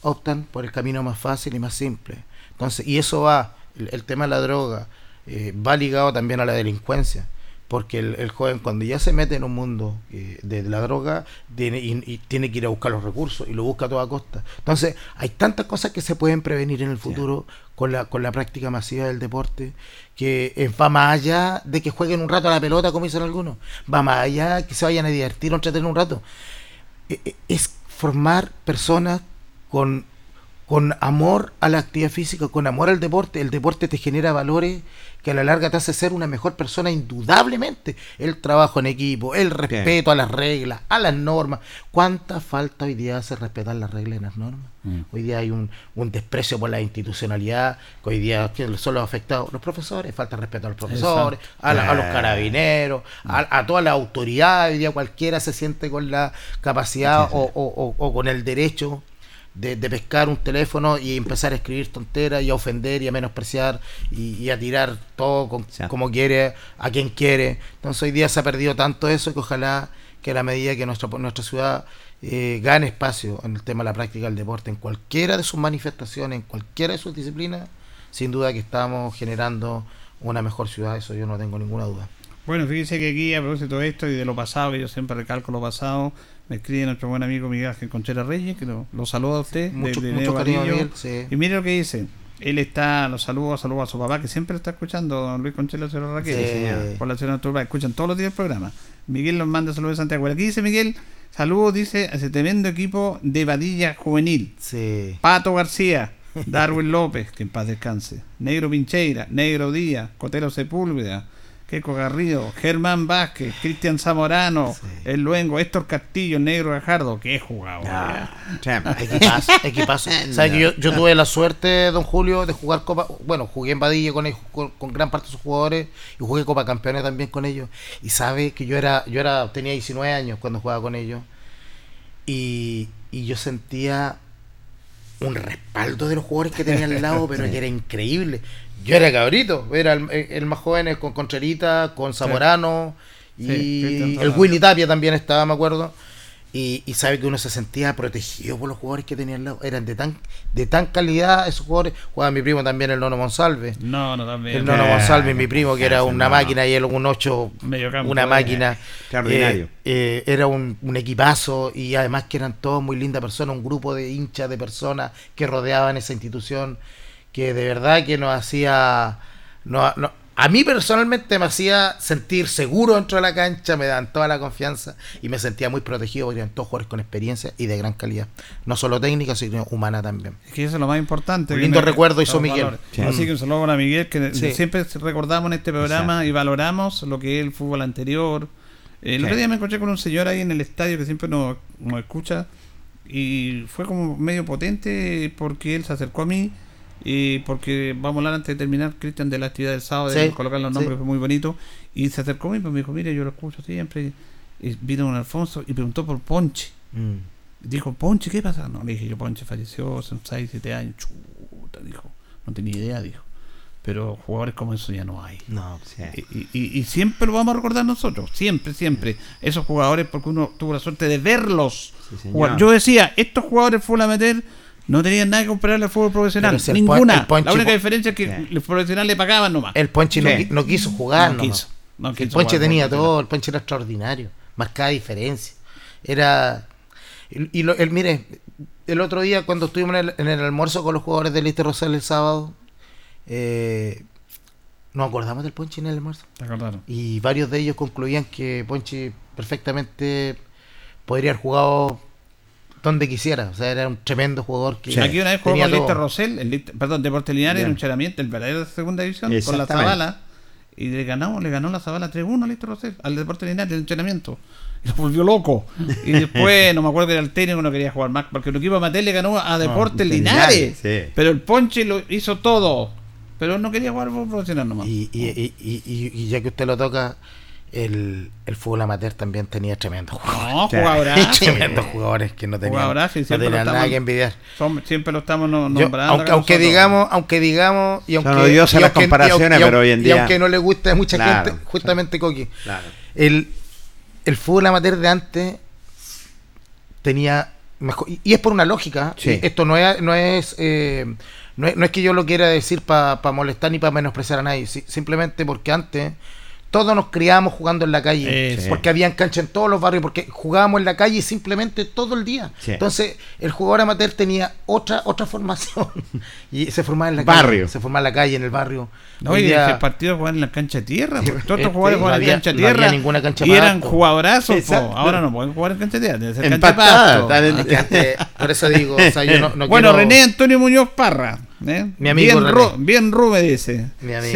optan por el camino más fácil y más simple. Entonces, y eso va, el, el tema de la droga, eh, va ligado también a la delincuencia. Porque el, el joven cuando ya se mete en un mundo eh, de la droga tiene, y, y tiene que ir a buscar los recursos y lo busca a toda costa. Entonces hay tantas cosas que se pueden prevenir en el futuro con, la, con la práctica masiva del deporte que eh, va más allá de que jueguen un rato a la pelota como dicen algunos. Va más allá que se vayan a divertir o entretener un rato. Eh, eh, es formar personas con, con amor a la actividad física, con amor al deporte. El deporte te genera valores que a la larga te hace ser una mejor persona indudablemente. El trabajo en equipo, el respeto a las reglas, a las normas. ¿Cuánta falta hoy día hace respetar las reglas y las normas? Mm. Hoy día hay un, un desprecio por la institucionalidad, que hoy día son los afectados los profesores, falta respeto a los profesores, a, la- a los Eh. carabineros, a, a toda la autoridad, hoy día cualquiera se siente con la capacidad o, o- o- o con el derecho de, de pescar un teléfono y empezar a escribir tonteras y a ofender y a menospreciar y, y a tirar todo con- Sí. como quiere, a quien quiere. Entonces hoy día se ha perdido tanto eso que ojalá que a la medida que nuestra, nuestra ciudad eh, gane espacio en el tema de la práctica del deporte, en cualquiera de sus manifestaciones, en cualquiera de sus disciplinas, sin duda que estamos generando una mejor ciudad, eso yo no tengo ninguna duda. Bueno, fíjese que aquí a propósito de esto y de lo pasado, que yo siempre recalco lo pasado, me escribe nuestro buen amigo Miguel Ángel Conchera Reyes, que lo, lo saluda a usted. Mucho, desde mucho Neo cariño, Varillo. Miguel, sí. Y mire lo que dice. Él está, los saludos, saludos a su papá, que siempre lo está escuchando, don Luis Conchela Cerro Raquel. Sí. Por la ciudad de Turba, escuchan todos los días el programa. Miguel nos manda saludos de Santiago. Aquí dice Miguel, saludos, dice, a ese tremendo equipo de Vadilla Juvenil. Sí. Pato García, Darwin López, que en paz descanse, Negro Pincheira, Negro Díaz, Cotero Sepúlveda, Keco Garrido, Germán Vázquez, Cristian Zamorano, Sí. El Luengo, Héctor Castillo, Negro Gajardo, que jugador. Ah. Equipazo, equipazo. ¿Sabe que yo, yo tuve la suerte, don Julio, de jugar Copa. Bueno, jugué en con, ellos, con, con gran parte de sus jugadores y jugué Copa Campeones también con ellos. Y sabe que yo era, yo era, tenía 19 años cuando jugaba con ellos. Y, y yo sentía un respaldo de los jugadores que tenía al lado, pero que era increíble. Yo era cabrito, era el, el más joven con Concherita, con Zamorano Sí, y el. Willy Tapia también estaba, me acuerdo. Y, y sabe que uno se sentía protegido por los jugadores que tenía al lado. Eran de tan, de tan calidad esos jugadores. Jugaba mi primo también, el Nono Monsalve. No, no, también. El Nono Eh, Monsalve, mi primo, que era una máquina y él un 8, Medio campo, una eh, máquina. extraordinario. Eh, eh, era un, un equipazo y además que eran todos muy lindas personas, un grupo de hinchas, de personas que rodeaban esa institución, que de verdad que nos hacía... No, no- a mí personalmente me hacía sentir seguro dentro de la cancha, me daban toda la confianza y me sentía muy protegido porque eran todos jugadores con experiencia y de gran calidad. No solo técnica, sino humana también. Es que eso es lo más importante. Un lindo me- recuerdo hizo Miguel. Sí. Así que un saludo a Miguel, que Sí. siempre recordamos en este programa y valoramos lo que es el fútbol anterior. El Sí. otro día me encontré con un señor ahí en el estadio que siempre nos, nos escucha y fue como medio potente porque él se acercó a mí y porque vamos a hablar antes de terminar, Cristian, de la actividad del sábado, de Sí, colocar los nombres, sí. fue muy bonito. Y se acercó a mí, pues me dijo, mire, yo lo escucho siempre. Y vino un Alfonso y preguntó por Ponche. Mm. Dijo, Ponche, ¿qué pasa? No, le dije, yo Ponche falleció hace 6, 7 años. Chuta, dijo. No tenía idea, dijo. Pero jugadores como eso ya no hay. No, Sí. Y, y- y siempre lo vamos a recordar nosotros, siempre, siempre. Esos jugadores, porque uno tuvo la suerte de verlos. Sí, señor. jugar. Yo decía, estos jugadores fútbol amateur no tenían nada que compararle al fútbol profesional. Si Ninguna. La única diferencia es que Sí. los profesionales le pagaban nomás. El Ponche no, no quiso jugar. no quiso. no El quiso Ponche tenía todo, el Ponche era extraordinario, marcaba diferencia. Era. Y, y lo- el, mire, el otro día cuando estuvimos en el, en el almuerzo con los jugadores del Liste Rosal el sábado, eh, nos acordamos del Ponche en el almuerzo. ¿Te acordaron? Y varios de ellos concluían que Ponche perfectamente podría haber jugado donde quisiera. O sea, era un tremendo jugador que. Aquí una vez jugó con Lister. Rosell, el Lister- perdón, Deportes Linares, en un charamiento, el verdadero de segunda división, con la. Zabala. Y le ganó, le ganó la Zabala 3-1 a Lister Rosell, al Deportes Linares, en el entrenamiento. Y lo volvió loco. Y después, no me acuerdo que era el técnico, no quería jugar más, porque el equipo Amateur le ganó a Deportes Linares. Linares, sí. Pero el Ponche lo hizo todo. Pero no quería jugar fútbol profesional nomás. Y, y, y, y- y- y ya que usted lo toca, el, el fútbol amateur también tenía tremendos jugadores. No, Sí. jugadorazo. tremendos jugadores que no tenían, Jugadorazo, y no tenían nada estamos- que envidiar. Son- siempre lo estamos Yo, nombrando. aunque, aunque digamos, aunque digamos, y aunque, Son odiosas y las aunque- y comparaciones, pero hoy en y día- aunque no le guste a mucha Claro, gente, justamente Coqui, Claro. el, el fútbol amateur de antes tenía mejor y, y es por una lógica Sí. esto no es no es eh, no es, no es que yo lo quiera decir para molestar ni para menospreciar a nadie si- simplemente porque antes todos nos criábamos jugando en la calle Eso. porque habían cancha en todos los barrios porque jugábamos en la calle simplemente todo el día Sí. entonces el jugador amateur tenía otra otra formación y se formaba en la Barrio. calle se formaba en la calle en el barrio No, Hoy y día- ese partido jugaban en la cancha de tierra. Sí, porque todos este, estos jugadores no jugaban en había- cancha de no había tierra. ninguna cancha y eran pasto. jugadorazos. Ahora no pueden jugar en cancha de tierra. debe ser cancha de pasto. por eso digo o sea, yo no, no bueno, quiero- René Antonio Muñoz Parra. ¿Eh? Mi amigo bien, ru- bien Rube dice. Mi amigo.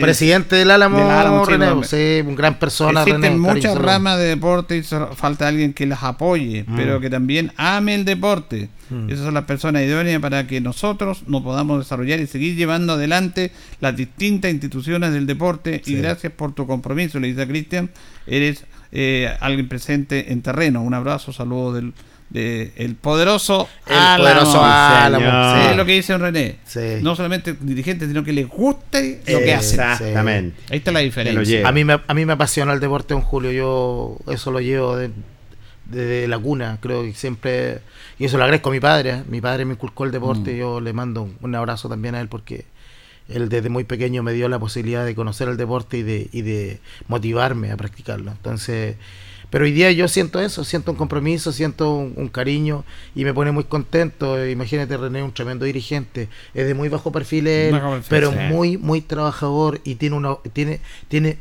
Presidente del Álamo, Del Álamo, sí, René, sí, un gran persona. Existen René, muchas saludos. ramas de deporte y falta alguien que las apoye, Mm. pero que también ame el deporte. Esas son las personas idóneas para que nosotros nos podamos desarrollar y seguir llevando adelante las distintas instituciones del deporte. Y gracias por tu compromiso, le dice a Cristian. Eres eh, alguien presente en terreno. Un abrazo, saludo del de el poderoso El Álamo. poderoso Álamo. Sí, es lo que dice René. Sí. No solamente dirigente, sino que les guste lo que hacen. Exactamente. Ahí está la diferencia. A mí, me, a mí me apasiona el deporte, don Julio. Yo eso lo llevo de- desde la cuna. Creo que siempre. Y eso lo agradezco a mi padre. Mi padre me inculcó el deporte. Mm. Yo le mando un, un abrazo también a él porque él desde muy pequeño me dio la posibilidad de conocer el deporte y de, y de motivarme a practicarlo. Entonces. Pero hoy día yo siento eso, siento un compromiso, siento un, un cariño y me pone muy contento. Imagínate, René, un tremendo dirigente, es de muy bajo perfil, él, pero sí. muy, muy trabajador y tiene una, tiene, tiene,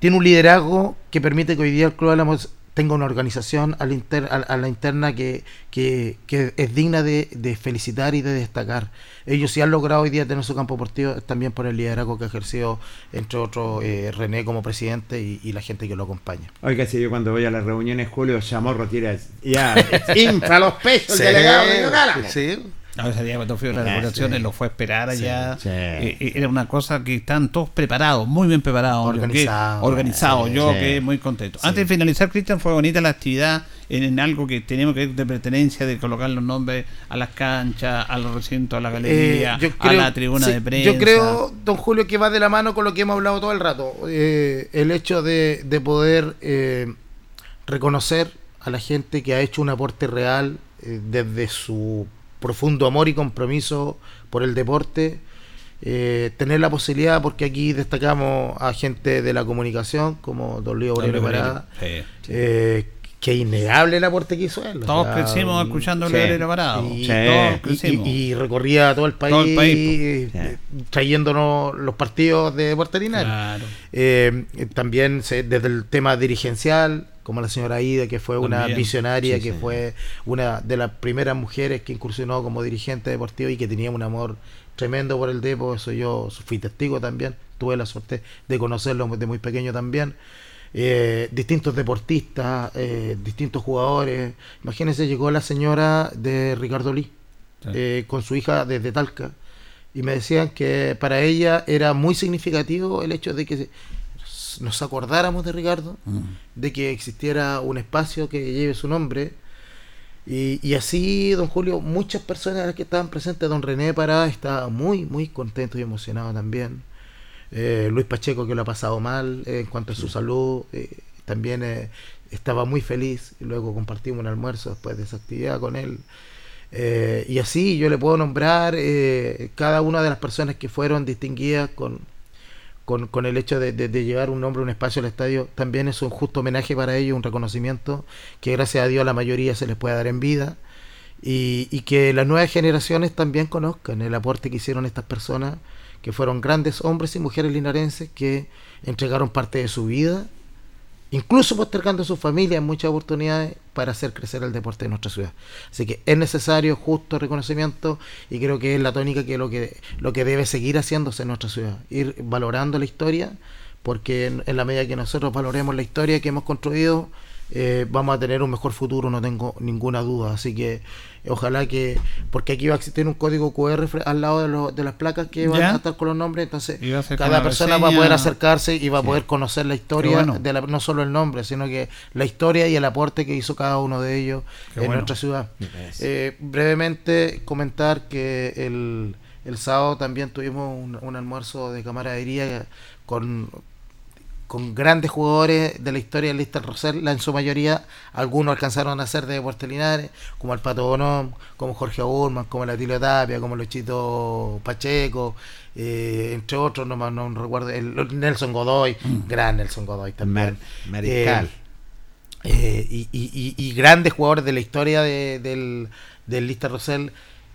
tiene un liderazgo que permite que hoy día el Club Álamo tenga una organización a la, inter- a, a la interna que, que, que es digna de, de felicitar y de destacar. Ellos sí han logrado hoy día tener su campo deportivo también por el liderazgo que ha ejercido, entre otros, eh, René como presidente y, y la gente que lo acompaña. Oiga, si yo cuando voy a las reuniones, Julio Chamorro tira ya infla los pechos delegado regional. Sí. No, ese día cuando fui a las Ah, inauguraciones sí. lo fue a esperar allá. sí. Eh, era una cosa que estaban todos preparados, muy bien preparados. Organizado. Yo quedé- organizado, yo quedé muy contento. Antes de finalizar, Cristian, fue bonita la actividad en, en algo que teníamos que ver de pertenencia, de colocar los nombres a las canchas, a los recintos, a la galería, Eh, yo a la tribuna de prensa. Yo creo, don Julio, que va de la mano con lo que hemos hablado todo el rato. Eh, el hecho de, de poder eh, reconocer a la gente que ha hecho un aporte real desde su profundo amor y compromiso por el deporte. eh, tener la posibilidad, porque aquí destacamos a gente de la comunicación, como don Leo Obrero Parada, Sí. eh, que es innegable el aporte que hizo él. o Todos sea, crecimos escuchando sí. a Obrero Parado. y, Sí. Todos y- crecimos. y- y recorría todo el país, Todo el país, eh, Sí. trayéndonos los partidos de Puerto Linares. Claro. Eh, eh, también se- desde el tema dirigencial, como la señora Aida, que fue una visionaria, Sí, que sí. fue una de las primeras mujeres que incursionó como dirigente deportivo y que tenía un amor tremendo por el Depo, eso yo fui testigo también, tuve la suerte de conocerlo desde muy pequeño también. Eh, distintos deportistas, eh, distintos jugadores. Imagínense, llegó la señora de Ricardo Lee Sí. eh, con su hija desde Talca y me decían que para ella era muy significativo el hecho de que nos acordáramos de Ricardo, Mm. de que existiera un espacio que lleve su nombre. Y, y así, don Julio, muchas personas que estaban presentes, don René Parada estaba muy, muy contento y emocionado también. Eh, Luis Pacheco, que lo ha pasado mal eh, en cuanto a su salud, eh, también estaba muy feliz. Y luego compartimos un almuerzo después de esa actividad con él. Y así yo le puedo nombrar cada una de las personas que fueron distinguidas con, con, con el hecho de, de- llevar un nombre, un espacio al estadio. También es un justo homenaje para ellos, un reconocimiento que gracias a Dios a la mayoría se les puede dar en vida. Y, y que las nuevas generaciones también conozcan el aporte que hicieron estas personas, que fueron grandes hombres y mujeres linarenses que entregaron parte de su vida incluso postergando a su familia en muchas oportunidades para hacer crecer el deporte de nuestra ciudad. Así que es necesario justo reconocimiento y creo que es la tónica que lo que lo que debe seguir haciéndose en nuestra ciudad, ir valorando la historia, porque en, en la medida que nosotros valoremos la historia que hemos construido, eh, vamos a tener un mejor futuro, no tengo ninguna duda. Así que ojalá que, porque aquí va a existir un código QR al lado de, las placas que van a estar con los nombres, entonces cada persona va a poder acercarse y va a poder conocer la historia, de no solo el nombre, sino que la historia y el aporte que hizo cada uno de ellos en nuestra ciudad. Eh, brevemente comentar que el, el sábado también tuvimos un, un almuerzo de camaradería con con grandes jugadores de la historia de Lister Rosell, en su mayoría, algunos alcanzaron a ser de Puerto Linares, como el Pato Bonón, como Jorge Burman, como la Tilio Tapia, como Luchito Pacheco, eh, entre otros, no, no recuerdo, el, Nelson Godoy, mm. gran Nelson Godoy también. Mariscal. Eh, eh, y, grandes jugadores de la historia de, del, del Lister Rosell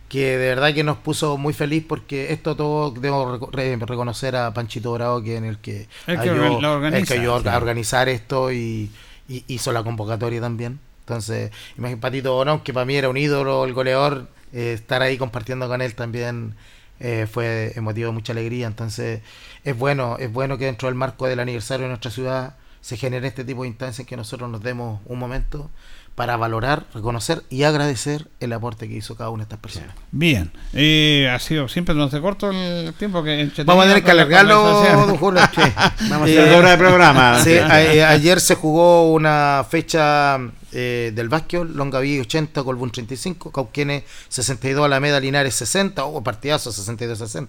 que de verdad que nos puso muy feliz porque esto todo debo reconocer a Panchito Bravo que en el que, ayudó, a organizar esto y, hizo la convocatoria también. Entonces imagínate Patito Bonón que para mí era un ídolo el goleador eh, estar ahí compartiendo con él también eh, fue emotivo de mucha alegría. Entonces es bueno es bueno que dentro del marco del aniversario de nuestra ciudad se genere este tipo de instancias que nosotros nos demos un momento para valorar, reconocer y agradecer el aporte que hizo cada una de estas personas. Bien, eh, ha sido siempre no se corto el tiempo que vamos a tener que alargarlo, Vamos a hacer hora de programa. Eh, ayer se jugó una fecha eh, del Vasquio, Longaví 80, Colbún 35, Cauquenes 62, Alameda Linares 60, o partidazo 62-60.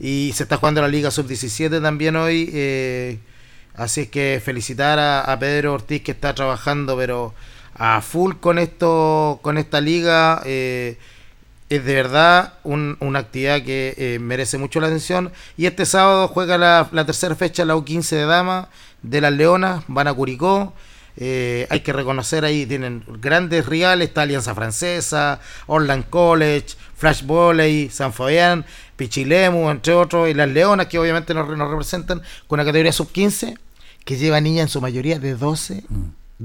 Y se está jugando la Liga Sub-17 también hoy. Eh, así es que felicitar a, a Pedro Ortiz que está trabajando, pero a full con esto, con esta liga. Eh, es de verdad una actividad que eh, merece mucho la atención. Y este sábado juega la, tercera fecha, la U15 de Dama, de las Leonas, van a Curicó. Eh, hay que reconocer ahí, tienen grandes rivales, está Alianza Francesa, Orland College, Flash Volley, San Fabián, Pichilemu, entre otros, y las Leonas, que obviamente nos, representan, con una categoría sub-15, que lleva niñas en su mayoría de 12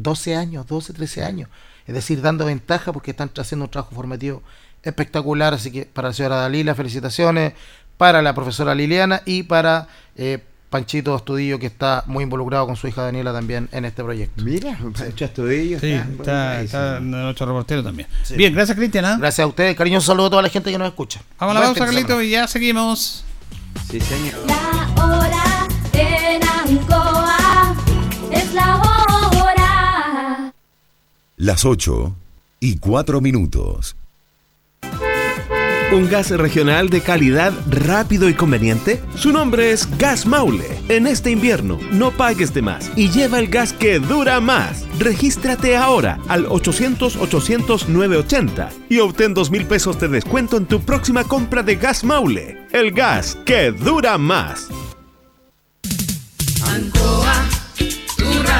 12 años, 12, 13 años. Es decir, dando ventaja porque están haciendo un trabajo formativo espectacular. Así que para la señora Dalila, felicitaciones. Para la profesora Liliana y para eh, Panchito Astudillo, que está muy involucrado con su hija Daniela también en este proyecto. Mira, Pancho Astudillo. Sí, está, está, nuestro reportero también. Bien, gracias Cristian. ¿ah? Gracias a ustedes, cariño, saludo a toda la gente que nos escucha. Vamos a la pausa, Carlito, y ya seguimos. Sí, señor. La hora en Ancoa es la hora las 8 y 4 minutos. ¿Un gas regional de calidad rápido y conveniente? Su nombre es Gas Maule. En este invierno, no pagues de más y lleva el gas que dura más. Regístrate ahora al 800-800-980 y obtén 2 mil pesos de descuento en tu próxima compra de Gas Maule. El gas que dura más.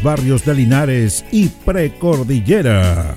barrios de Linares y Precordillera.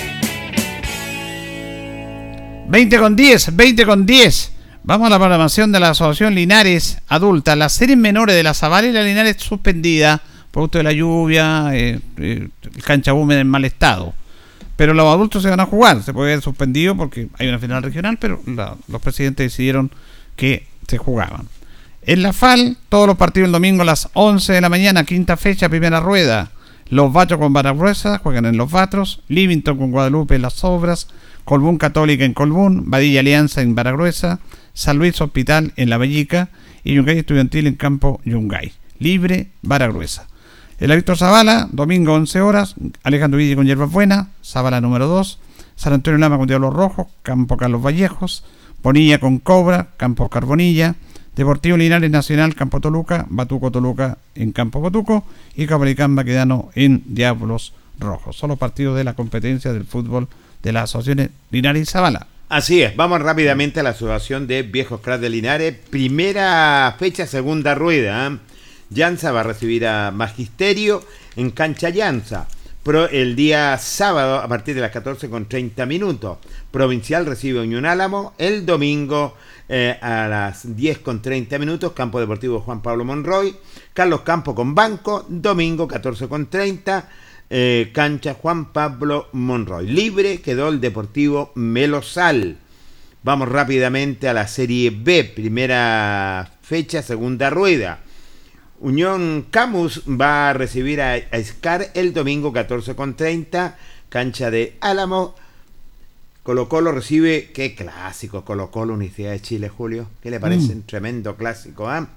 20 con 10, 20 con 10. Vamos a la programación de la Asociación Linares Adulta. Las series menores de la Zavala y la Linares suspendida, producto de la lluvia, eh, eh, el cancha húmeda en mal estado. Pero los adultos se van a jugar, se puede haber suspendido porque hay una final regional, pero los presidentes decidieron que se jugaban. En la FAL, todos los partidos el domingo a las 11 de la mañana, quinta fecha, primera rueda. Los Batros con Baragruesa juegan en Los Batros, Livington con Guadalupe en Las Obras, Colbún Católica en Colbún, Badilla Alianza en Baragruesa, San Luis Hospital en La Bellica y Yungay Estudiantil en Campo Yungay. Libre, Baragruesa. El Víctor Zavala, domingo 11 horas, Alejandro Villa con Hierbas Buena, Zavala número 2, San Antonio Lama con Diablos Rojos, Campo Carlos Vallejos, Bonilla con Cobra, Campo Carbonilla, Deportivo Linares Nacional, Campo Toluca, Batuco Toluca en Campo Batuco. Y Cabalicán Baquedano en Diablos Rojos. Son los partidos de la competencia del fútbol de las asociaciones Linares y Zavala. Así es, vamos rápidamente a la asociación de Viejos Cras de Linares. Primera fecha, segunda rueda. ¿eh? Llanza va a recibir a Magisterio en cancha Llanza. El día sábado a partir de las 14 con 30 minutos. Provincial recibe a Unión Álamo. El domingo eh, a las 10 con 30 minutos. Campo Deportivo Juan Pablo Monroy. Carlos Campo con Banco. Domingo 14 con 30. Eh, cancha Juan Pablo Monroy. Libre quedó el Deportivo Melosal. Vamos rápidamente a la Serie B, primera fecha, segunda rueda. Unión Camus va a recibir a, a Scar el domingo 14 con 30, cancha de Álamo. Colo Colo recibe, qué clásico, Colo Colo, Universidad de Chile, Julio. ¿Qué le parece? Un tremendo clásico, ¿ah?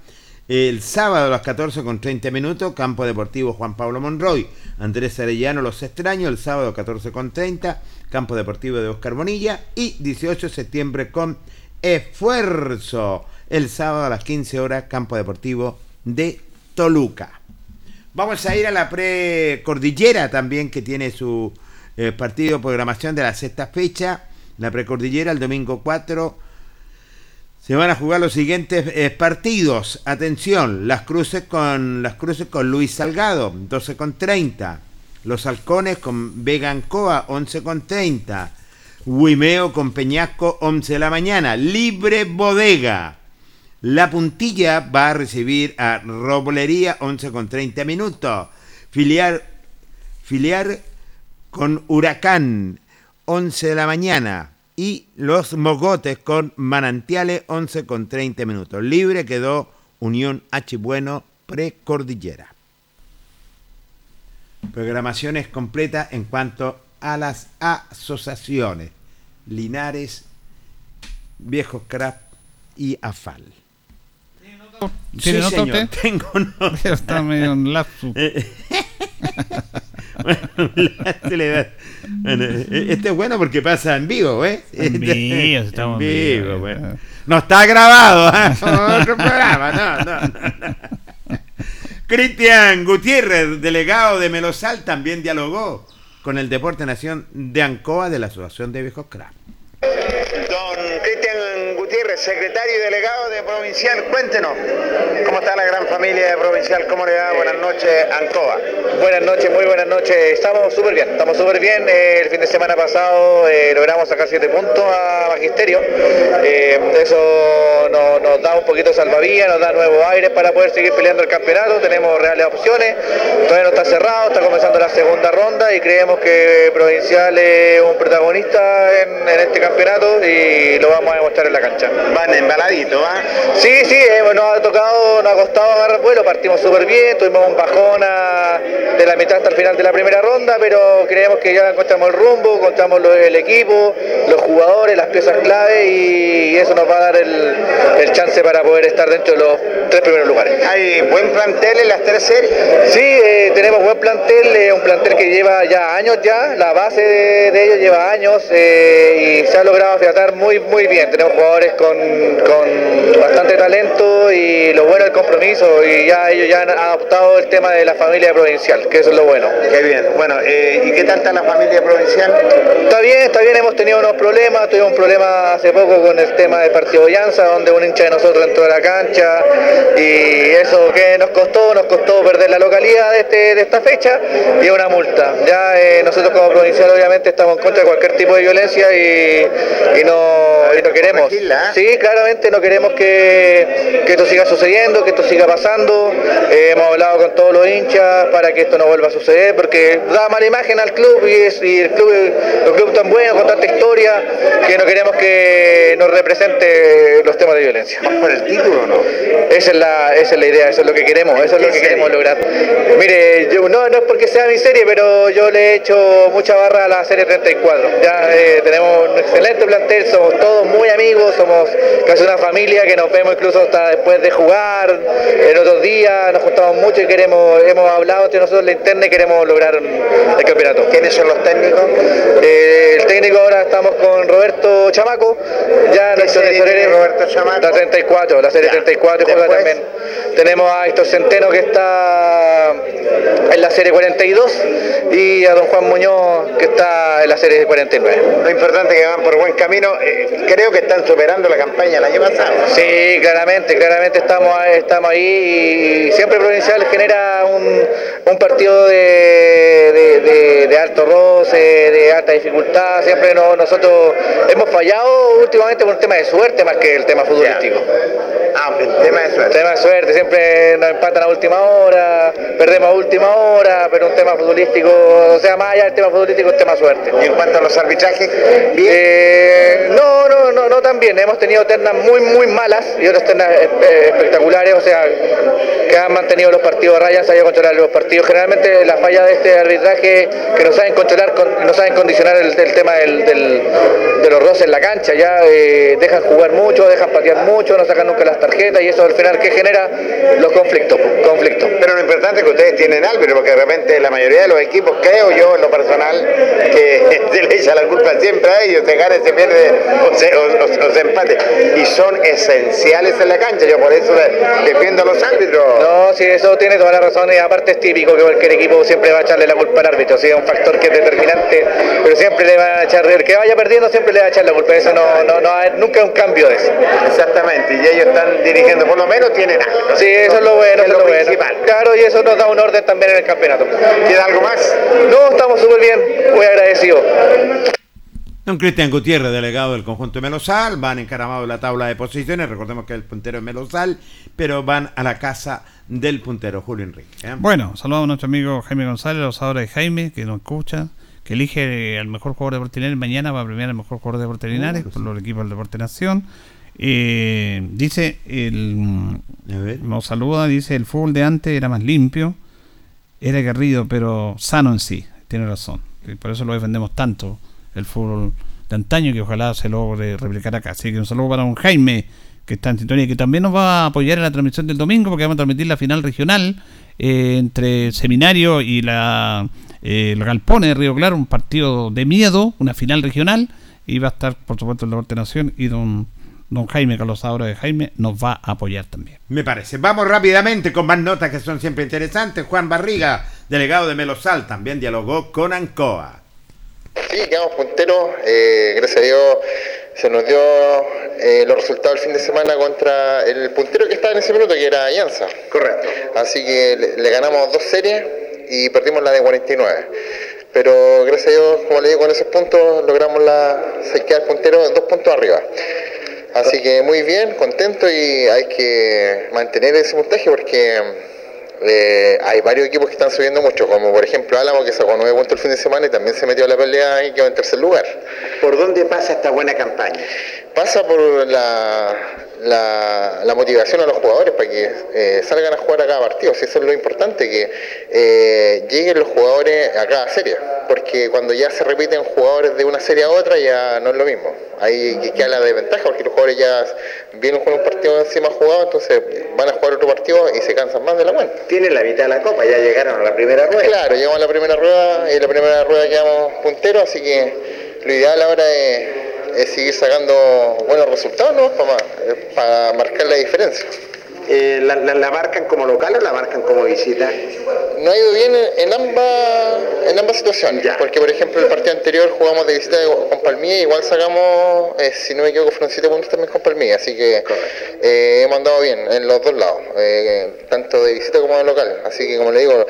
El sábado a las 14 con 30 minutos, Campo Deportivo Juan Pablo Monroy, Andrés Arellano Los Extraños, el sábado 14 con 30, Campo Deportivo de Oscar Bonilla y 18 de septiembre con Esfuerzo, el sábado a las 15 horas, Campo Deportivo de Toluca. Vamos a ir a la precordillera también que tiene su eh, partido de programación de la sexta fecha. La precordillera el domingo 4 se van a jugar los siguientes eh, partidos. Atención, las cruces con las cruces con Luis Salgado, 12 con 30. Los halcones con Vega Ancoa, 11 con 30. Huimeo con Peñasco, 11 de la mañana. Libre Bodega. La puntilla va a recibir a Roblería 11 con 30 minutos. Filiar, filiar con Huracán 11 de la mañana. Y los Mogotes con Manantiales 11 con 30 minutos. Libre quedó Unión H. Bueno Precordillera. Programaciones completas en cuanto a las asociaciones. Linares, Viejos Crap y AFAL. ¿Tiene nota señor, usted? Tengo nota. Pero está medio en lapsus. Eh, bueno, este, bueno, eh, este es bueno porque pasa en vivo, ¿eh? En vivo, estamos en vivo. vivo, bueno. eh. No está grabado, ¿ah? Otro programa, no, no, no, no. Cristian Gutiérrez, delegado de Melosal, también dialogó con el Deporte Nación de Ancoa de la Asociación de Viejos Craft. Don Cristian Gutiérrez, secretario y delegado de Provincial, cuéntenos, ¿cómo está la gran familia de Provincial? ¿Cómo le va? Buenas noches, Ancoa. Buenas noches, muy buenas noches. Estamos súper bien, estamos súper bien. Eh, el fin de semana pasado eh, logramos sacar 7 puntos a Magisterio. Eh, eso nos, da un poquito de salvavidas, nos da nuevos aires para poder seguir peleando el campeonato. Tenemos reales opciones. Todavía no está cerrado, está comenzando la segunda ronda y creemos que Provincial es un protagonista en, en este campeonato y lo vamos a demostrar en la cancha. Van embaladitos, ¿ah? Sí, sí, eh, nos ha tocado, nos ha costado agarrar vuelo, partimos súper bien, tuvimos un bajón a- de la mitad hasta el final de la primera ronda, pero creemos que ya encontramos el rumbo, encontramos lo- el equipo, los jugadores, las piezas clave y eso nos va a dar el, el chance para poder estar dentro de los tres primeros lugares. ¿Hay buen plantel en las tres series? Sí, eh, tenemos buen plantel, eh, un plantel que lleva ya años ya, la base de, de ellos lleva años eh, y se ha logrado afiatar muy muy bien. Tenemos jugadores con, con bastante talento y lo bueno el compromiso y ya ellos ya han adoptado el tema de la familia provincial, que eso es lo bueno. Qué bien. Bueno, eh, ¿y qué tal está la familia provincial? Está bien, está bien, hemos tenido unos problemas, tuvimos un problema hace poco con el tema del partido Llanza, donde un hincha de nosotros entró a la cancha y eso que nos costó, nos costó perder la localidad de, este, de esta fecha y una multa. Ya eh, nosotros como provincial obviamente estamos en contra de cualquier tipo de violencia y, y no, y no queremos. Sí, claramente no queremos que, que esto siga sucediendo, que esto siga pasando. Eh, hemos hablado con todos los hinchas para que esto no vuelva a suceder, porque da mala imagen al club y, es, y el club, el club tan bueno, con tanta historia, que no queremos que nos represente los temas de violencia. ¿Por el título o no? Esa es la, esa es la idea, eso es lo que queremos, eso es lo que queremos lograr. Mire, yo, no, no es porque sea mi serie, pero yo le he hecho mucha barra a la serie 34. Ya eh, tenemos un excelente plantel, somos todos muy amigos, somos casi una familia que nos vemos incluso hasta después de jugar, en otros días nos juntamos mucho y queremos, hemos hablado entre nosotros la interna y queremos lograr el campeonato. ¿Quiénes son los técnicos? Eh, el técnico ahora estamos con Roberto Chamaco, ya nuestro tesorero Roberto Chamaco? La 34, la serie Ya. 34 juega también. Tenemos a Héctor Centeno que está en la serie 42 y a don Juan Muñoz que está en la serie 49. Lo importante es que van por buen camino. Eh, creo que están superando la campaña el año pasado. Sí, claramente, claramente estamos, estamos ahí y siempre Provincial genera un, un partido de, de- de- de alto roce, de alta dificultad. Siempre no- nosotros hemos fallado últimamente por un tema de suerte más que el tema futbolístico. Ah, el tema de suerte. Tema de suerte, siempre nos empatan a última hora, perdemos a última hora, pero un tema futbolístico, o sea, más allá del tema futbolístico, es tema suerte. Y en cuanto a los arbitrajes, bien. Eh, no, no, no, no tan bien. Hemos tenido ternas muy, muy malas y otras ternas eh, espectaculares, o sea, que han mantenido los partidos a raya, han sabido controlar los partidos. Generalmente la falla de este arbitraje que no saben controlar, con- no saben condicionar el, el tema del, del- de los roces en la cancha, ya eh, dejan jugar mucho, dejan patear mucho, no sacan nunca las tarjetas y eso al final que genera los conflictos, conflictos. Pero lo importante es que ustedes tienen árbitro, porque de repente la mayoría de los equipos, creo yo en lo personal, que se le echa la culpa siempre a ellos, se gana, se pierde o se, o- o- o se empate. Y son esenciales en la cancha, yo por eso defiendo a los árbitros. No, sí, eso tiene toda la razón y aparte es típico que cualquier equipo siempre va a echarle la culpa al árbitro, sí, es un factor que es determinante, pero siempre le va a echar, el que vaya perdiendo siempre le va a echar la culpa, eso no, no, no nunca un cambio de eso. Exactamente, y ellos están dirigiendo, por lo menos tienen algo. Sí, eso es lo bueno, Es lo bueno. principal. Claro, y eso nos da un orden también en el campeonato. ¿Queda algo más? No, estamos súper bien, muy agradecidos. Don Cristian Gutiérrez, delegado del conjunto de Melosal, van encaramados en la tabla de posiciones. Recordemos que el puntero es Melosal, pero van a la casa del puntero Julio Enrique. ¿eh? Bueno, saludamos a nuestro amigo Jaime González, los ahora de Jaime, que nos escucha, que elige al mejor jugador de Deportes Linares. Mañana va a premiar al mejor jugador de Deportes Linares por los equipos del Deporte Nación. Eh, dice, el, A ver. nos saluda, dice, el fútbol de antes era más limpio, era aguerrido, pero sano en sí. Tiene razón. Y por eso lo defendemos tanto, el fútbol de antaño, que ojalá se logre replicar acá. Así que un saludo para un Jaime, que está en sintonía, que también nos va a apoyar en la transmisión del domingo, porque vamos a transmitir la final regional eh, entre Seminario y la eh, el Galpone de Río Claro, un partido de miedo, una final regional, y va a estar, por supuesto, el Deporte Nación, y don, don Jaime, Carlos Ahora de Jaime, nos va a apoyar también. Me parece. Vamos rápidamente con más notas que son siempre interesantes. Juan Barriga, delegado de Melosal, también dialogó con Ancoa. Sí, quedamos punteros. eh, gracias a Dios se nos dio eh, los resultados el fin de semana contra el puntero que estaba en ese minuto, que era Alianza. Correcto. Así que le, le ganamos dos series y perdimos la de 49. Pero gracias a Dios, como le digo, con esos puntos logramos la, se queda el puntero dos puntos arriba. Así que muy bien, contento y hay que mantener ese puntaje porque eh, hay varios equipos que están subiendo mucho, como por ejemplo Álamo que sacó nueve puntos el fin de semana y también se metió a la pelea y quedó en tercer lugar. ¿Por dónde pasa esta buena campaña? Pasa por la, la, la motivación a los jugadores para que eh, salgan a jugar a cada partido, si eso es lo importante, que eh, lleguen los jugadores a cada serie, porque cuando ya se repiten jugadores de una serie a otra ya no es lo mismo, ahí que queda la desventaja porque los jugadores ya vienen con un partido encima jugado, entonces van a jugar otro partido y se cansan más de la cuenta. Tienen la mitad de la copa, ya llegaron a la primera rueda. Claro, llegamos a la primera rueda y en la primera rueda quedamos punteros, así que lo ideal ahora es, es seguir sacando buenos resultados ¿no? para, para marcar la diferencia. Eh, la, la- la marcan como local o la marcan como visita? No ha ido bien en, en ambas en ambas situaciones, porque por ejemplo el partido anterior jugamos de visita con Palmilla, igual sacamos, eh, si no me equivoco, fueron 7 puntos también con Palmilla, así que eh, hemos andado bien en los dos lados, eh, tanto de visita como de local, así que como le digo,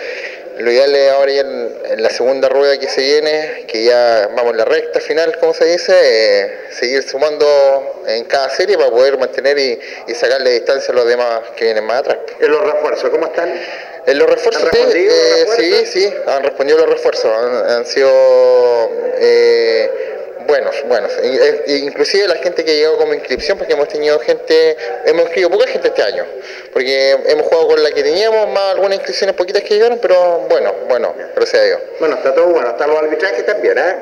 lo ideal es ahora ya en, en la segunda rueda que se viene, que ya vamos en la recta final, como se dice, eh, seguir sumando en cada serie para poder mantener y, y sacarle distancia a los demás que vienen más atrás. ¿En los refuerzos cómo están? En los refuerzos, ¿Han sí, eh, los refuerzos? sí, sí, han respondido los refuerzos, han, han sido eh, buenos, buenos. Eh, Inclusive la gente que llegó como inscripción, porque hemos tenido gente, hemos inscrito poca gente este año, porque hemos jugado con la que teníamos, más algunas inscripciones poquitas que llegaron, pero bueno, bueno, gracias a Dios. Bueno, está todo bueno, están los arbitrajes también, ¿eh?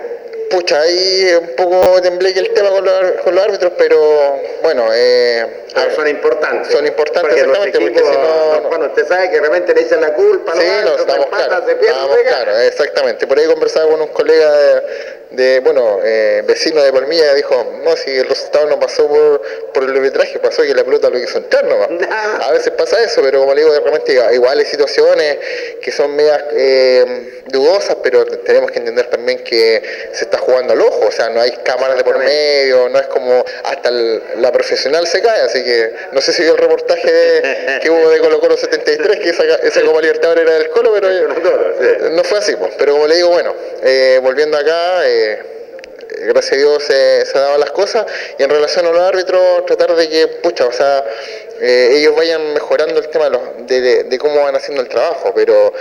Pucha, ahí un poco tembleque el tema con los, con los árbitros, pero bueno, eh, Ah, son importantes. Son importantes, Porque los exactamente, porque equipos, si no- Bueno, usted sabe que de repente le echan la culpa, Sí, no, estamos claros. claros, exactamente. Por ahí conversaba con un colega de, de bueno, eh, vecino de Palmilla dijo, no, si el resultado no pasó por, por el arbitraje, pasó que la pelota lo hizo entrar nomás. A veces pasa eso, pero como le digo, de repente igual hay situaciones que son medias eh, dudosas, pero tenemos que entender también que se está jugando al ojo, o sea, no hay cámaras de por medio, no es como hasta el- la profesional se cae, así que no sé si vio el reportaje de- que hubo de Colo Colo 73, que esa, esa como Libertador era del Colo, pero no fue así, pues. pero como le digo, bueno, eh, volviendo acá, eh, gracias a Dios se, se daban las cosas. Y en relación a los árbitros tratar de que, pucha, o sea, eh, ellos vayan mejorando el tema de cómo van haciendo el trabajo, pero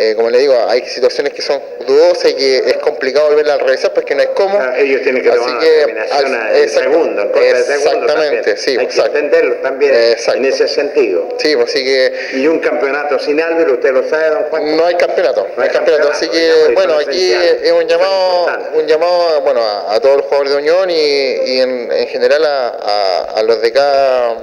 eh, como le digo, hay situaciones que son dudosas y que es complicado volverla a revisar porque no es cómo. Ah, ellos tienen que tomar una segundo, en contra de segundo Exactamente, sí, Hay que entenderlos también Exacto. en ese sentido. Sí, pues, así que Y un campeonato sin árbitro, usted lo sabe, don Juan. no hay campeonato, no hay campeonato, así que bueno, aquí es un llamado, un llamado bueno, a, a todos los jugadores de Unión y, y en, en general a, a- a los de cada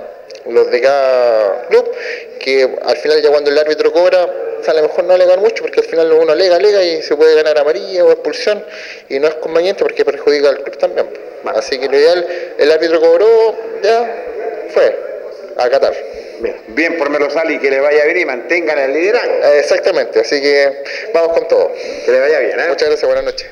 los de cada club, que al final ya cuando el árbitro cobra, a lo mejor no alegan mucho, porque al final uno alega, alega y se puede ganar amarilla o expulsión, y no es conveniente porque perjudica al club también. Así que lo ideal, el árbitro cobró, ya fue, a Qatar. Bien, bien por Melosal y que le vaya bien y mantengan el liderazgo. Exactamente, así que vamos con todo. Que le vaya bien, ¿eh? Muchas gracias, buenas noches.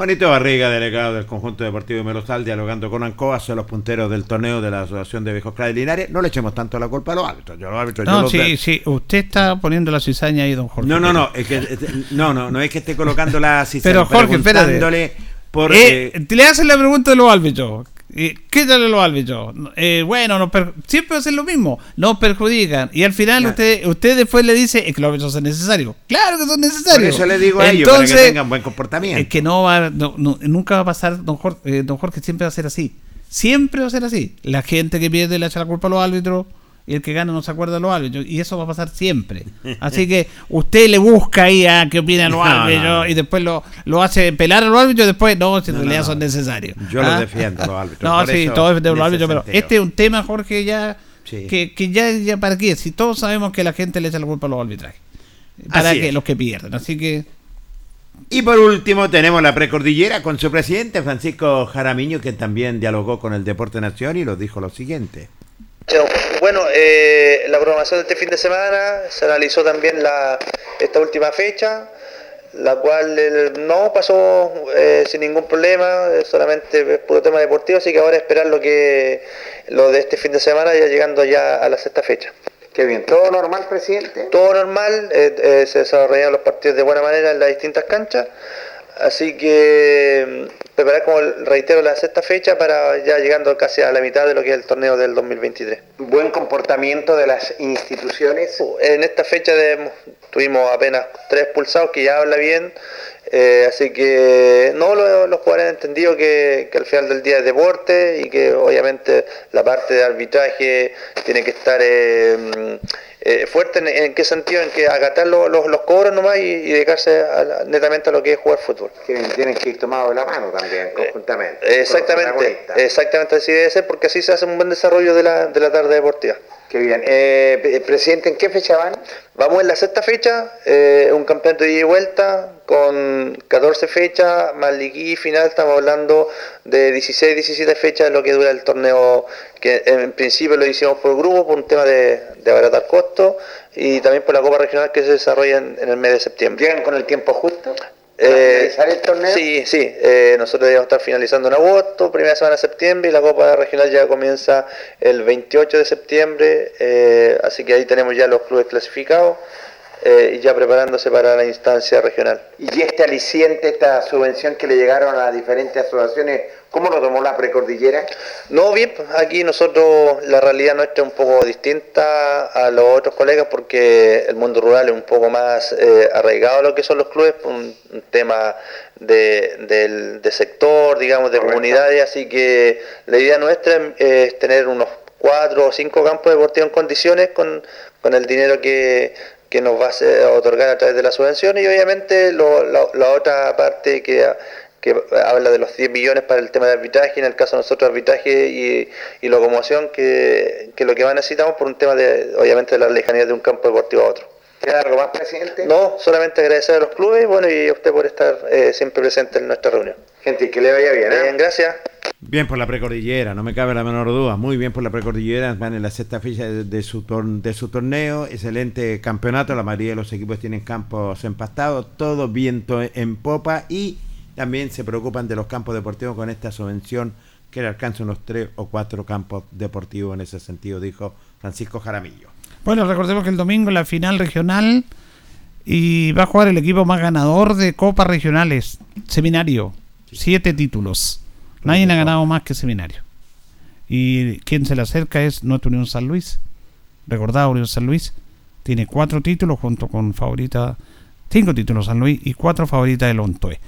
Juanito Barriga, delegado del conjunto deportivo de Melosal, dialogando con Ancoa, son los punteros del torneo de la Asociación de Viejos Linares. No le echemos tanto la culpa a los árbitros. Yo, los árbitros, yo No, los sí, sí, usted está poniendo la cizaña ahí, don Jorge. No, no, no, es que, no, no, no es que esté colocando la cizaña, Pero Jorge, espérate. por Eh, eh, le hacen la pregunta de los árbitros. Eh, ¿Qué tal de los árbitros? Eh, bueno, per- siempre hacen lo mismo, nos perjudican. Y al final usted usted después le dice es que los árbitros son necesarios. Claro que son por necesarios. eso le digo a ellos para que Entonces, tengan buen comportamiento. es que no va, no- no- nunca va a pasar, don Jorge, eh, don Jorge, siempre va a ser así. Siempre va a ser así. La gente que pierde le echa la culpa a los árbitros y el que gana no se acuerda de los árbitros. Y eso va a pasar siempre. Así que usted le busca ahí a qué opinan los No, árbitros no. y después lo, lo hace pelar a los árbitros y después no, si en No, realidad son necesarios. Yo los ¿Ah? defiendo, los árbitros. No, sí, todos defendemos los árbitros, pero este es un tema, Jorge, ya Sí. que, que ya, ya para qué, si todos sabemos que la gente le echa la culpa a los arbitrajes. Para Así que es. los que pierden. Así que Y por último tenemos la precordillera con su presidente Francisco Jaramiño, que también dialogó con el Deporte Nación y nos dijo lo siguiente. Bueno, eh, la programación de este fin de semana se analizó también la, esta última fecha, la cual eh, no pasó eh, sin ningún problema, solamente es puro tema deportivo, así que ahora esperar lo que lo de este fin de semana, ya llegando ya a la sexta fecha. Qué bien, ¿todo normal, presidente? Todo normal, eh, se desarrollaron los partidos de buena manera en las distintas canchas, así que mm, preparar, como reitero, la sexta fecha para ya llegando casi a la mitad de lo que es el torneo del 2023. Buen comportamiento de las instituciones. En esta fecha de- tuvimos apenas tres expulsados, que ya habla bien. eh, así que no, lo- los jugadores han entendido que, que al final del día es deporte y que obviamente la parte de arbitraje tiene que estar eh, mm, eh, fuerte. En, en qué sentido? En que acatar lo- los, los cobros nomás y, y dedicarse a la- netamente a lo que es jugar fútbol. Tienen que ir tomados de la mano también, conjuntamente. Eh, Exactamente, exactamente así debe ser porque así se hace un buen desarrollo de la, de la tarde deportiva. Qué bien. Eh, pre- presidente, ¿en qué fecha van? Vamos en la sexta fecha, eh, un campeonato de ida y vuelta con 14 fechas, más liquí final, estamos hablando de 16, 17 fechas lo que dura el torneo, que en principio lo hicimos por grupo, por un tema de, de abaratar costos, y también por la Copa Regional que se desarrolla en el mes de septiembre. ¿Llegan con el tiempo justo? Eh, finalizar el torneo? Sí, sí. eh, nosotros debemos estar finalizando en agosto, primera semana de septiembre, y la Copa Regional ya comienza el 28 de septiembre, eh, así que ahí tenemos ya los clubes clasificados eh, y ya preparándose para la instancia regional. Y este aliciente, esta subvención que le llegaron a diferentes asociaciones, ¿cómo lo tomó la precordillera? No, bien, pues, aquí nosotros la realidad nuestra es un poco distinta a los otros colegas porque el mundo rural es un poco más eh, arraigado a lo que son los clubes, por un, un tema de, del- de sector, digamos, de comunidades, así que la idea nuestra es, es tener unos cuatro o cinco campos deportivos en condiciones con, con el dinero que, que nos va a otorgar a través de la subvención y obviamente lo- la, la otra parte que que habla de los 10 millones para el tema de arbitraje, en el caso de nosotros arbitraje y, y locomoción, que, que lo que más necesitamos por un tema de, obviamente, de la lejanía de un campo deportivo a otro. ¿Queda algo más, presidente? No, solamente agradecer a los clubes bueno, y a usted por estar eh, siempre presente en nuestra reunión. Gente, que le vaya bien. ¿eh? Bien, gracias. Bien por la precordillera, no me cabe la menor duda. Muy bien por la precordillera, van en la sexta fecha de, de su, tor- de su torneo. Excelente campeonato, la mayoría de los equipos tienen campos empastados, todo viento en popa y también se preocupan de los campos deportivos con esta subvención que le alcanza unos tres o cuatro campos deportivos en ese sentido, dijo Francisco Jaramillo. Bueno, recordemos que el domingo la final regional y va a jugar el equipo más ganador de copas regionales, Seminario, siete títulos. Nadie ha ganado más que Seminario. Y quien se le acerca es nuestra Unión San Luis. Recordado, Unión San Luis tiene cuatro títulos junto con favorita, cinco títulos San Luis y cuatro favoritas del Ontoe.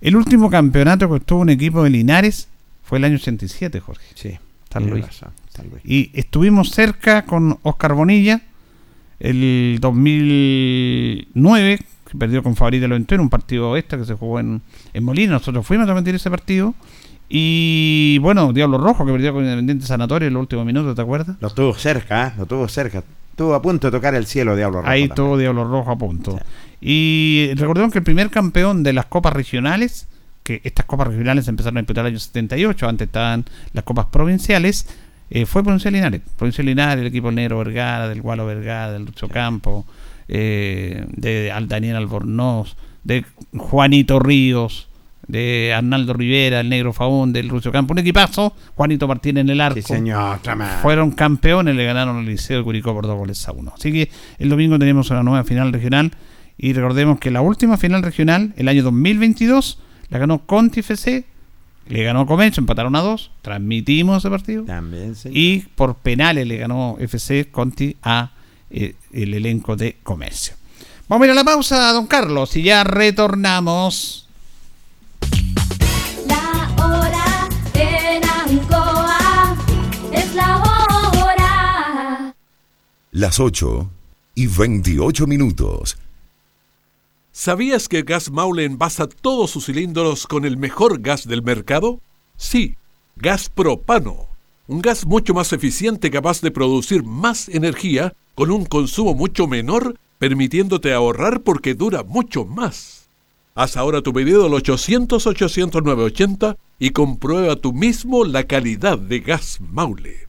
El último campeonato que obtuvo un equipo de Linares fue el año 87, Jorge. Sí, San Luis. razón, San Luis. Y estuvimos cerca con Oscar Bonilla el 2009, que perdió con Favorita lo en un partido este que se jugó en, en Molina. Nosotros fuimos a transmitir ese partido. Y bueno, Diablo Rojo, que perdió con Independiente Sanatorio en los últimos minutos, ¿te acuerdas? Lo tuvo cerca, ¿eh? lo tuvo cerca. Estuvo a punto de tocar el cielo, Diablo Rojo. Ahí también. todo Diablo Rojo a punto. Y recordemos que el primer campeón de las copas regionales, que estas copas regionales empezaron a disputar el año 78, antes estaban las copas provinciales, eh, fue Provincial Linares. Provincial Linares, el equipo Negro Vergara, del Gualo Vergara, del Lucho Campo, eh, de Daniel Albornoz, de Juanito Ríos, de Arnaldo Rivera, el Negro Faún, del Lucho Campo. Un equipazo, Juanito Martínez en el arco. Sí, señor. Fueron campeones, le ganaron al Liceo de Curicó por dos goles a uno. Así que el domingo tenemos una nueva final regional. Y recordemos que la última final regional, el año 2022, la ganó Conti FC, le ganó Comercio, empataron a dos, transmitimos ese partido. También, señor. Y por penales le ganó FC Conti a eh, el elenco de Comercio. Vamos a ir a la pausa, don Carlos, y ya retornamos. La hora en Ancoa es la hora. Las 8 y 28 minutos. ¿Sabías que Gas Maule envasa todos sus cilindros con el mejor gas del mercado? Sí, gas propano. Un gas mucho más eficiente capaz de producir más energía con un consumo mucho menor, permitiéndote ahorrar porque dura mucho más. Haz ahora tu pedido al 800-800-980 y comprueba tú mismo la calidad de Gas Maule.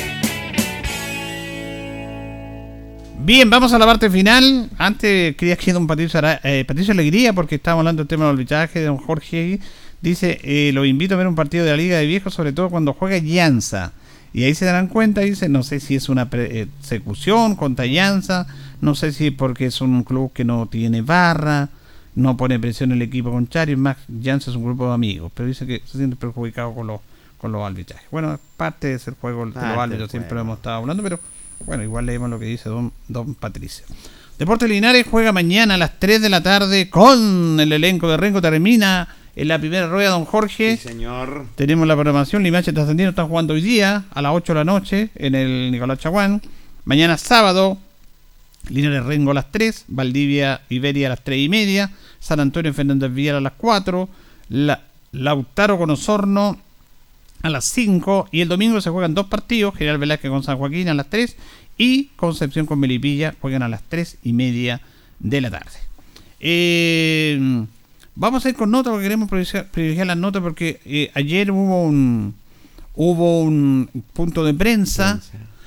Bien, vamos a la parte final. Antes quería que don Patricio, eh, Patricio Alegría, porque estábamos hablando del tema del arbitraje de don Jorge. Dice: eh, Lo invito a ver un partido de la Liga de Viejos, sobre todo cuando juega Llanza. Y ahí se darán cuenta, dice: No sé si es una persecución contra Llanza, no sé si porque es un club que no tiene barra, no pone presión el equipo contrario. Es más, Llanza es un grupo de amigos, pero dice que se siente perjudicado con los, con los arbitrajes. Bueno, parte de ser juego de los árbitros, siempre lo hemos estado hablando, pero bueno, igual leemos lo que dice don, don Patricio. Deportes Linares juega mañana a las 3 de la tarde con el elenco de Rengo. Termina en la primera rueda don Jorge. señor. Tenemos la programación. Limache Trascendino está jugando hoy día a las 8 de la noche en el Nicolás Chaguán. Mañana sábado, Linares Rengo a las 3. Valdivia Iberia a las 3 y media. San Antonio Fernández Villar a las 4. La, Lautaro con Osorno a las 5 y el domingo se juegan dos partidos, General Velázquez con San Joaquín a las 3 y Concepción con Melipilla juegan a las 3 y media de la tarde. Eh, vamos a ir con notas porque queremos privilegiar, privilegiar las notas porque eh, ayer hubo un hubo un punto de prensa.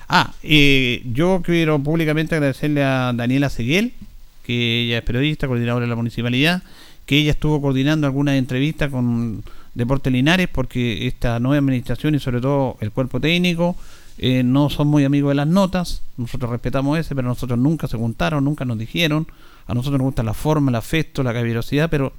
Ah, eh, yo quiero públicamente agradecerle a Daniela Seguel, que ella es periodista, coordinadora de la municipalidad, que ella estuvo coordinando algunas entrevistas con Deportes Linares, porque esta nueva administración y sobre todo el cuerpo técnico eh, no son muy amigos de las notas. Nosotros respetamos ese, pero nosotros nunca se juntaron, nunca nos dijeron. A nosotros nos gusta la forma, el afecto, la caballerosidad, pero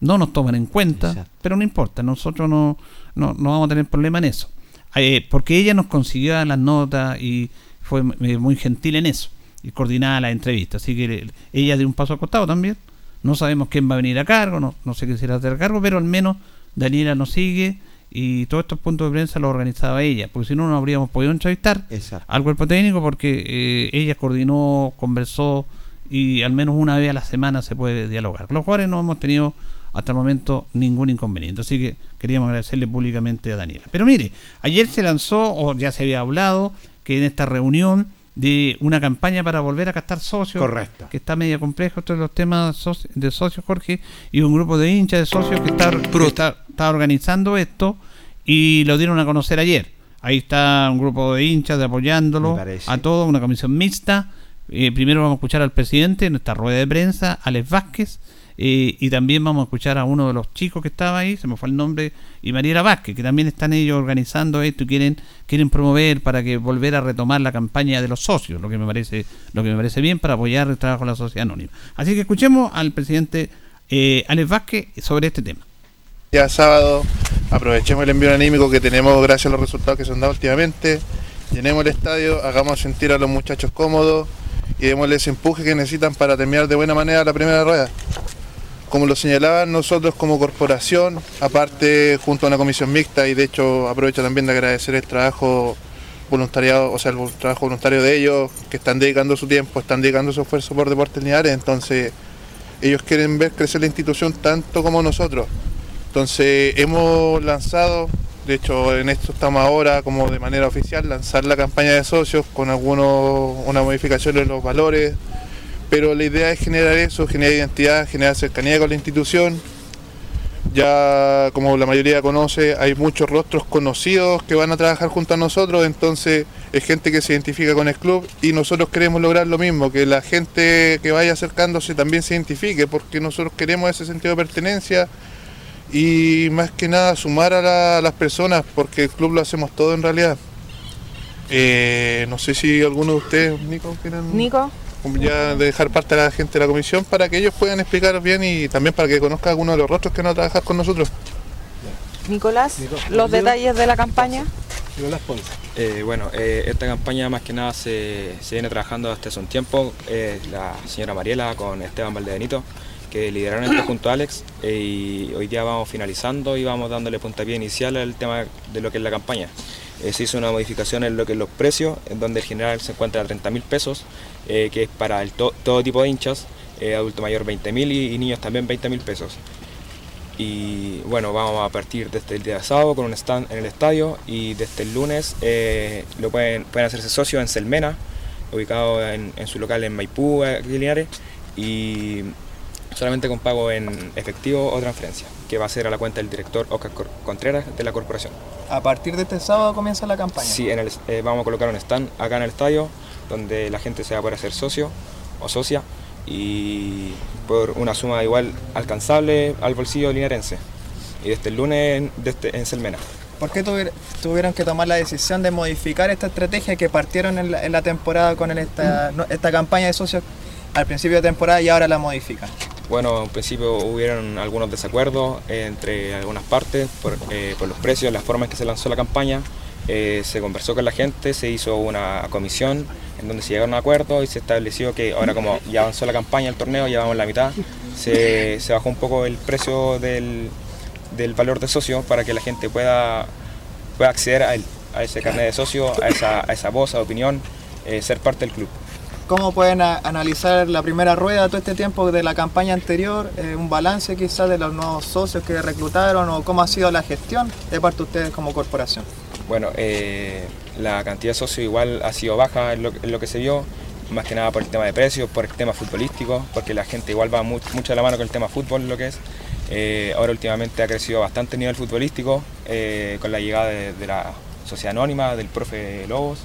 no nos toman en cuenta, Exacto. pero no importa, nosotros no, no, no vamos a tener problema en eso. Eh, porque ella nos consiguió las notas y fue m- muy gentil en eso y coordinaba las entrevistas. Así que ella dio un paso al costado también. No sabemos quién va a venir a cargo, no, no sé quién será hacer cargo, pero al menos Daniela nos sigue y todos estos puntos de prensa los organizaba ella, porque si no, no habríamos podido entrevistar Exacto. al cuerpo técnico porque eh, ella coordinó, conversó y al menos una vez a la semana se puede dialogar. Los jugadores no hemos tenido hasta el momento ningún inconveniente, así que queríamos agradecerle públicamente a Daniela. Pero mire, ayer se lanzó, o ya se había hablado, que en esta reunión de una campaña para volver a captar socios, Correcto. que está medio complejo, todos los temas de socios, Jorge, y un grupo de hinchas de socios que está, que está, está organizando esto y lo dieron a conocer ayer. Ahí está un grupo de hinchas de apoyándolo a todo, una comisión mixta. Eh, primero vamos a escuchar al presidente en esta rueda de prensa, Alex Vázquez, eh, y también vamos a escuchar a uno de los chicos que estaba ahí, se me fue el nombre, y Mariela Vázquez, que también están ellos organizando esto y quieren, quieren promover para que volver a retomar la campaña de los socios, lo que me parece, lo que me parece bien para apoyar el trabajo de la sociedad anónima. Así que escuchemos al presidente eh, Alex Vázquez sobre este tema. Ya sábado, aprovechemos el envío anímico que tenemos gracias a los resultados que se han dado últimamente. Llenemos el estadio, hagamos sentir a los muchachos cómodos y démosles ese empuje que necesitan para terminar de buena manera la primera rueda. Como lo señalaban nosotros como corporación, aparte junto a una comisión mixta y de hecho aprovecho también de agradecer el trabajo voluntariado, o sea, el trabajo voluntario de ellos que están dedicando su tiempo, están dedicando su esfuerzo por Deportes Linares, entonces ellos quieren ver crecer la institución tanto como nosotros. Entonces hemos lanzado, de hecho en esto estamos ahora como de manera oficial, lanzar la campaña de socios con algunos, una modificación en los valores, pero la idea es generar eso, generar identidad, generar cercanía con la institución. Ya como la mayoría conoce, hay muchos rostros conocidos que van a trabajar junto a nosotros, entonces es gente que se identifica con el club y nosotros queremos lograr lo mismo, que la gente que vaya acercándose también se identifique, porque nosotros queremos ese sentido de pertenencia y más que nada sumar a, la- a las personas, porque el club lo hacemos todo en realidad. Eh, no sé si alguno de ustedes, Nico, quieran Nico. ya dejar parte a la gente de la comisión para que ellos puedan explicar bien y también para que conozca alguno de los rostros que van a trabajar con nosotros. Nicolás, los detalles de la campaña. Eh, bueno, eh, esta campaña más que nada se, se viene trabajando desde hace un tiempo. eh, la señora Mariela con Esteban Valdebenito, que lideraron esto junto a Alex. eh, y hoy día vamos finalizando y vamos dándole puntapié inicial al tema de lo que es la campaña. Eh, se hizo una modificación en lo que es los precios, en donde el general se encuentra a 30 mil pesos, eh, que es para el to- todo tipo de hinchas, eh, adulto mayor 20 mil y, niños también 20 mil pesos. Y bueno, vamos a partir desde el día sábado con un stand en el estadio y desde el lunes eh, lo pueden, pueden hacerse socios en Selmena, ubicado en, en su local en Maipú, aquí en Linares, y solamente con pago en efectivo o transferencia, que va a ser a la cuenta del director Oscar Contreras de la corporación. A partir de este sábado comienza la campaña. Sí, en el- eh, vamos a colocar un stand acá en el estadio donde la gente se va a poder hacer socio o socia y por una suma igual alcanzable al bolsillo linarense. Y desde el lunes en, desde, en Selmena. ¿Por qué tuvier- tuvieron que tomar la decisión de modificar esta estrategia que partieron en la, en la temporada con el- esta, no- esta campaña de socios al principio de temporada y ahora la modifican? Bueno, en principio hubieron algunos desacuerdos entre algunas partes por, eh, los precios, la forma en que se lanzó la campaña. Eh, se conversó con la gente, se hizo una comisión en donde se llegaron a acuerdos y se estableció que ahora como ya avanzó la campaña, el torneo, ya vamos en la mitad, se, bajó un poco el precio del, del valor de socio para que la gente pueda, pueda acceder a ese carnet de socio, a esa, a esa voz, a opinión, eh, ser parte del club. ¿Cómo pueden a- analizar la primera rueda todo este tiempo de la campaña anterior? Eh, un balance quizás de los nuevos socios que reclutaron o cómo ha sido la gestión de parte de ustedes como corporación. Bueno, eh, la cantidad de socios igual ha sido baja en lo, que se vio, más que nada por el tema de precios, por el tema futbolístico, porque la gente igual va mu- mucho de la mano con el tema fútbol, lo que es. Eh, ahora últimamente ha crecido bastante el nivel futbolístico con la llegada de, de la sociedad anónima, del profe Lobos.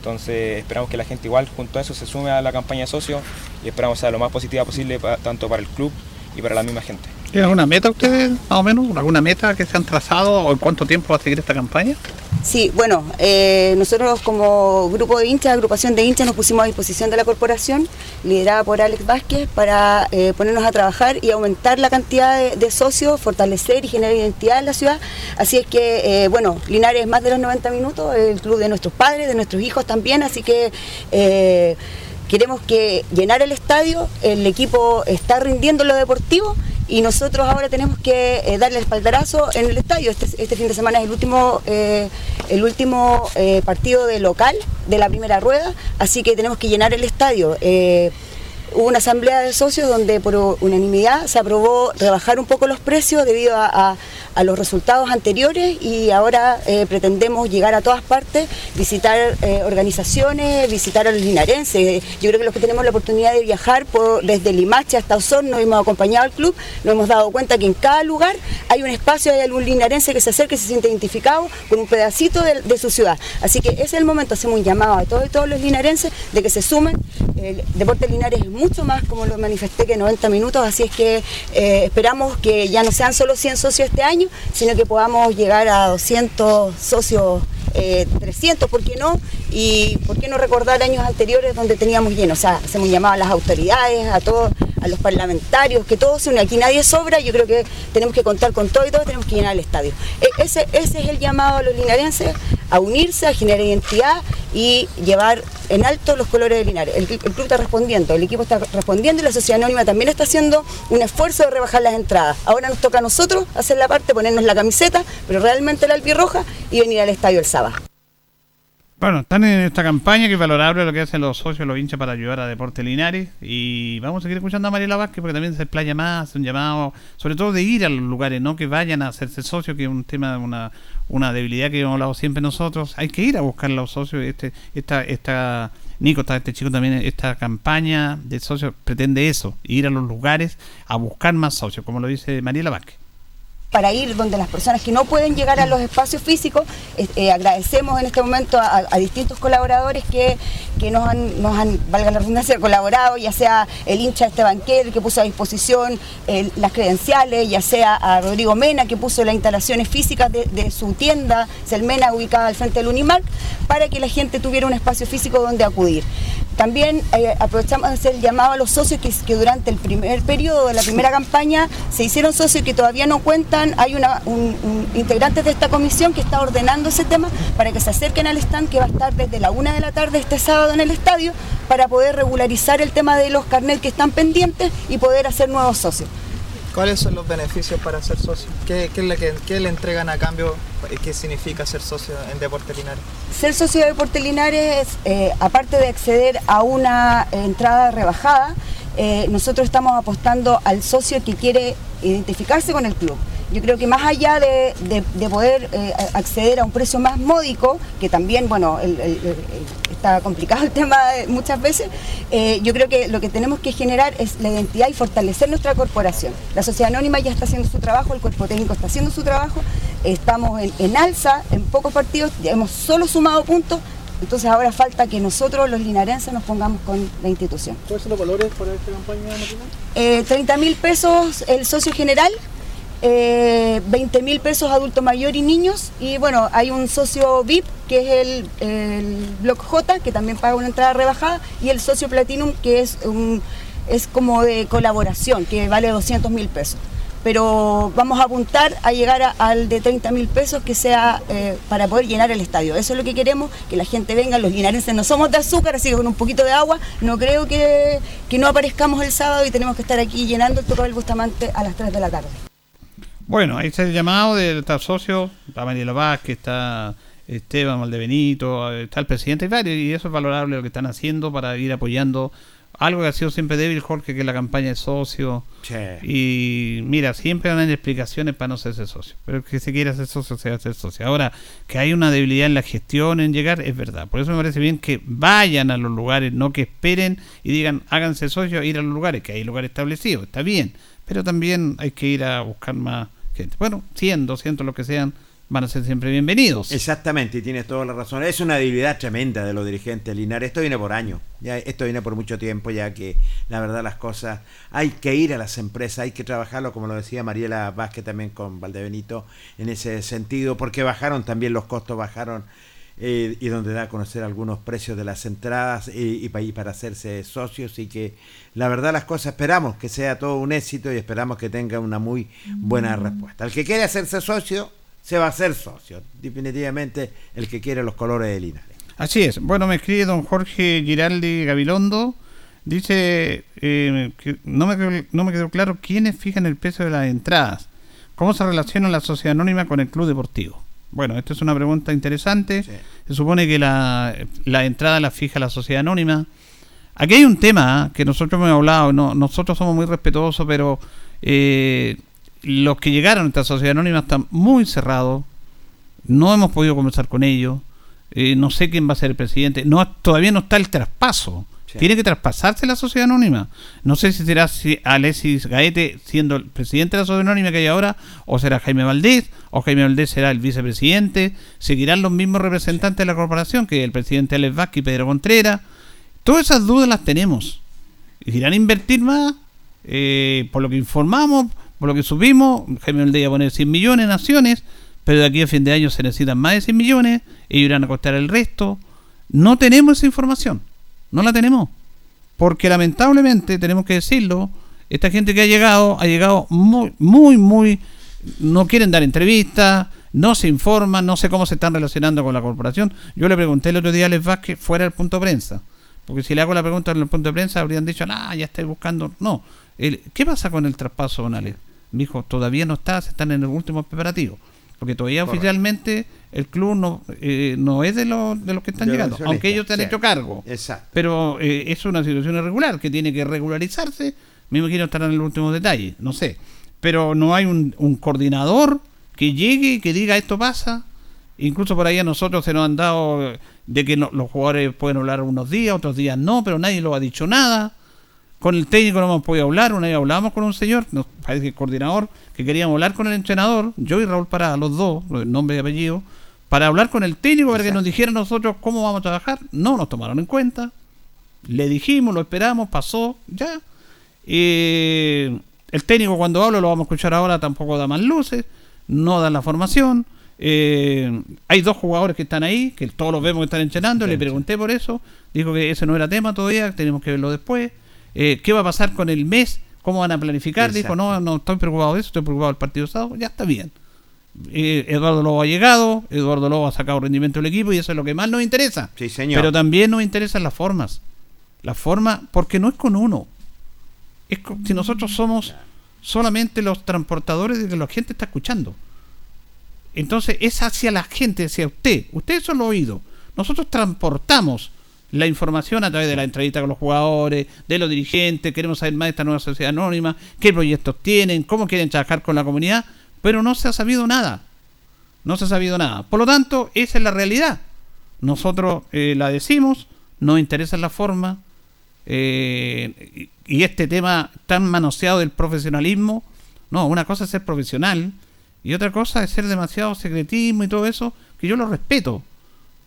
Entonces esperamos que la gente igual junto a eso se sume a la campaña de socios y esperamos sea lo más positiva posible tanto para el club y para la misma gente. ¿Tienen alguna meta ustedes, más o menos? ¿Alguna meta que se han trazado o en cuánto tiempo va a seguir esta campaña? Sí, bueno, eh, nosotros como grupo de hinchas, agrupación de hinchas, nos pusimos a disposición de la corporación, liderada por Alex Vázquez, para eh, ponernos a trabajar y aumentar la cantidad de, socios, fortalecer y generar identidad en la ciudad. Así es que, eh, bueno, Linares es más de los 90 minutos, el club de nuestros padres, de nuestros hijos también, así que... Queremos que llenar el estadio, el equipo está rindiendo en lo deportivo y nosotros ahora tenemos que eh, darle el espaldarazo en el estadio. Este, este fin de semana es el último, eh, el último eh, partido de local de la primera rueda, así que tenemos que llenar el estadio. Hubo una asamblea de socios donde por unanimidad se aprobó rebajar un poco los precios debido a, a- los resultados anteriores y ahora eh, pretendemos llegar a todas partes, visitar eh, organizaciones, visitar a los linarenses. Yo creo que los que tenemos la oportunidad de viajar por, desde Limache hasta Osorno hemos acompañado al club, nos hemos dado cuenta que en cada lugar hay un espacio, hay algún linarense que se acerca y se siente identificado con un pedacito de, su ciudad. Así que ese es el momento, hacemos un llamado a todos y todos los linarenses de que se sumen. El deporte Linares es mucho más, como lo manifesté, que 90 minutos, así es que eh, esperamos que ya no sean solo 100 socios este año, sino que podamos llegar a 200 socios, eh, 300, ¿por qué no? Y ¿por qué no recordar años anteriores donde teníamos lleno? O sea, hacemos un llamado a las autoridades, a todos, a los parlamentarios, que todos se unen. Aquí nadie sobra, yo creo que tenemos que contar con todo y todos tenemos que llenar el estadio. E- ese, ese es el llamado a los linarenses, a unirse, a generar identidad y llevar en alto los colores de Linares. El, club está respondiendo, el equipo está respondiendo y la sociedad anónima también está haciendo un esfuerzo de rebajar las entradas. Ahora nos toca a nosotros hacer la parte, ponernos la camiseta, pero realmente la albirroja y venir al estadio el sábado. Bueno, están en esta campaña que es valorable lo que hacen los socios, los hinchas para ayudar a Deporte Linares. Y vamos a seguir escuchando a Mariela Vázquez porque también se explaya más, hace un llamado, sobre todo de ir a los lugares, no que vayan a hacerse socios, que es un tema, una, una debilidad que hemos hablado siempre nosotros. Hay que ir a buscar los socios. Este, esta, esta, Nico, está este chico también, esta campaña de socios pretende eso, ir a los lugares a buscar más socios, como lo dice Mariela Vázquez. Para ir donde las personas que no pueden llegar a los espacios físicos, eh, agradecemos en este momento a, distintos colaboradores que, que nos, han, nos han, valga la redundancia, colaborado, ya sea el hincha Esteban Kerr que puso a disposición las credenciales, ya sea a Rodrigo Mena que puso las instalaciones físicas de, de su tienda, Selmena, ubicada al frente del Unimark, para que la gente tuviera un espacio físico donde acudir. También eh, aprovechamos de hacer el llamado a los socios que, que durante el primer periodo de la primera campaña se hicieron socios que todavía no cuentan. Hay una, un, un integrante de esta comisión que está ordenando ese tema para que se acerquen al stand que va a estar desde la una de la tarde este sábado en el estadio para poder regularizar el tema de los carnets que están pendientes y poder hacer nuevos socios. ¿Cuáles son los beneficios para ser socio? ¿Qué, le entregan a cambio? ¿Qué significa ser socio en Deporte Linares? Ser socio de Deportes Linares, eh, aparte de acceder a una entrada rebajada, eh, nosotros estamos apostando al socio que quiere identificarse con el club. Yo creo que más allá de, de- de poder eh, acceder a un precio más módico, que también, bueno, el- el- el- el- está complicado el tema muchas veces, eh, yo creo que lo que tenemos que generar es la identidad y fortalecer nuestra corporación. La sociedad anónima ya está haciendo su trabajo, el cuerpo técnico está haciendo su trabajo, estamos en, en alza en pocos partidos, ya hemos solo sumado puntos, entonces ahora falta que nosotros los linarenses nos pongamos con la institución. ¿Cuáles son los valores para esta campaña? Eh, 30 mil pesos el socio general, eh, 20 mil pesos adulto mayor y niños. Y bueno, hay un socio VIP que es el, el Block J, que también paga una entrada rebajada, y el socio Platinum, que es, un, es como de colaboración, que vale 200 mil pesos. Pero vamos a apuntar a llegar a- al de 30 mil pesos que sea eh, para poder llenar el estadio. Eso es lo que queremos, que la gente venga. Los linarenses no somos de azúcar, así que con un poquito de agua no creo que, que no aparezcamos el sábado y tenemos que estar aquí llenando el Toco del Bustamante a las 3 de la tarde. Bueno, ahí está el llamado de estar socios, está Mariela Vázquez, está Esteban Valdebenito, está el presidente y varios, y eso es valorable lo que están haciendo para ir apoyando algo que ha sido siempre débil, Jorge, que es la campaña de socio. Y mira, siempre dan explicaciones para no hacerse socio, pero el que se quiere hacer socio se va a hacer socio. Ahora, que hay una debilidad en la gestión, en llegar, es verdad. Por eso me parece bien que vayan a los lugares, no que esperen y digan, háganse socios, ir a los lugares, que hay lugares establecidos, está bien, pero también hay que ir a buscar más Bueno, 100, 200, lo que sean, van a ser siempre bienvenidos. Exactamente, y tienes toda la razón. Es una debilidad tremenda de los dirigentes Linares. Esto viene por años, ya esto viene por mucho tiempo, ya que la verdad las cosas hay que ir a las empresas, hay que trabajarlo, como lo decía Mariela Vázquez también con Valdebenito, en ese sentido, porque bajaron también los costos, bajaron eh, y donde da a conocer algunos precios de las entradas y, y pa- y para hacerse socios y que la verdad las cosas esperamos que sea todo un éxito y esperamos que tenga una muy buena respuesta. El que quiere hacerse socio, se va a hacer socio. Definitivamente el que quiere los colores de Linares. Así es. Bueno, me escribe don Jorge Giraldi Gabilondo. Dice eh, que no me, quedó- no me quedó claro quiénes fijan el precio de las entradas. ¿Cómo se relaciona la sociedad anónima con el club deportivo? Bueno, esta es una pregunta interesante. Se supone que la, la entrada la fija la sociedad anónima. Aquí hay un tema ¿ah? que nosotros hemos hablado, no, nosotros somos muy respetuosos, pero eh, los que llegaron a esta sociedad anónima están muy cerrados, no hemos podido conversar con ellos, eh, no sé quién va a ser el presidente, no todavía no está el traspaso, tiene que traspasarse la sociedad anónima, no sé si será Alexis Gaete siendo el presidente de la sociedad anónima que hay ahora, o será Jaime Valdés, o Jaime Valdés será el vicepresidente, seguirán los mismos representantes de la corporación, que el presidente Alex Vázquez y Pedro Contreras, Todas esas dudas las tenemos. ¿Irán a invertir más? Eh, por lo que informamos, por lo que subimos, Jaime Valdés iba a poner 100 millones en acciones, pero de aquí a fin de año se necesitan más de 100 millones, ellos irán a costar el resto. No tenemos esa información, no la tenemos. Porque lamentablemente, tenemos que decirlo, esta gente que ha llegado, ha llegado muy, muy, muy... No quieren dar entrevistas, no se informan, no sé cómo se están relacionando con la corporación. Yo le pregunté el otro día a Les Vázquez fuera del punto de prensa. Porque si le hago la pregunta en el punto de prensa, habrían dicho, ah, ya estoy buscando. No. El- ¿Qué pasa con el traspaso, Don Alex? Me dijo, todavía no está, se están en los últimos preparativos. Porque todavía Correcto. oficialmente el club no, eh, no es de los, de los que están De los llegando, aunque ellos se han sí. hecho cargo. Exacto. Pero eh, es una situación irregular que tiene que regularizarse. Me imagino estar en el último detalle, no sé. Pero no hay un, un coordinador que llegue y que diga esto pasa. Incluso por ahí a nosotros se nos han dado de que no- los jugadores pueden hablar unos días, otros días no, pero nadie lo ha dicho nada. Con el técnico no hemos podido hablar, una vez hablamos con un señor, nos parece que el coordinador, que queríamos hablar con el entrenador, yo y Raúl Parada, los dos, el nombre y apellido, para hablar con el técnico para que nos dijera a nosotros cómo vamos a trabajar. No nos tomaron en cuenta. Le dijimos, lo esperamos, pasó, ya. Eh, el técnico cuando habla, lo vamos a escuchar ahora, tampoco da más luces, no da la formación. Eh, hay dos jugadores que están ahí, que todos los vemos que están entrenando, le pregunté por eso, dijo que ese no era tema todavía, tenemos que verlo después. Eh, ¿Qué va a pasar con el mes? ¿Cómo van a planificar? Dijo, no, no estoy preocupado de eso, estoy preocupado del partido sábado, ya está bien. Eh, Eduardo Lobo ha llegado, Eduardo Lobo ha sacado rendimiento del equipo y eso es lo que más nos interesa. Sí, señor. Pero también nos interesan las formas. Las formas, porque no es con uno. Es con- si nosotros somos solamente los transportadores de que la gente está escuchando. Entonces es hacia la gente, hacia usted. Usted son los oídos. Nosotros transportamos la información a través de la entrevista con los jugadores, de los dirigentes, queremos saber más de esta nueva sociedad anónima, qué proyectos tienen, cómo quieren trabajar con la comunidad, pero no se ha sabido nada. No se ha sabido nada. Por lo tanto, esa es la realidad. Nosotros eh, la decimos, nos interesa la forma, eh, y, y este tema tan manoseado del profesionalismo, no, una cosa es ser profesional y otra cosa es ser demasiado secretismo y todo eso, que yo lo respeto.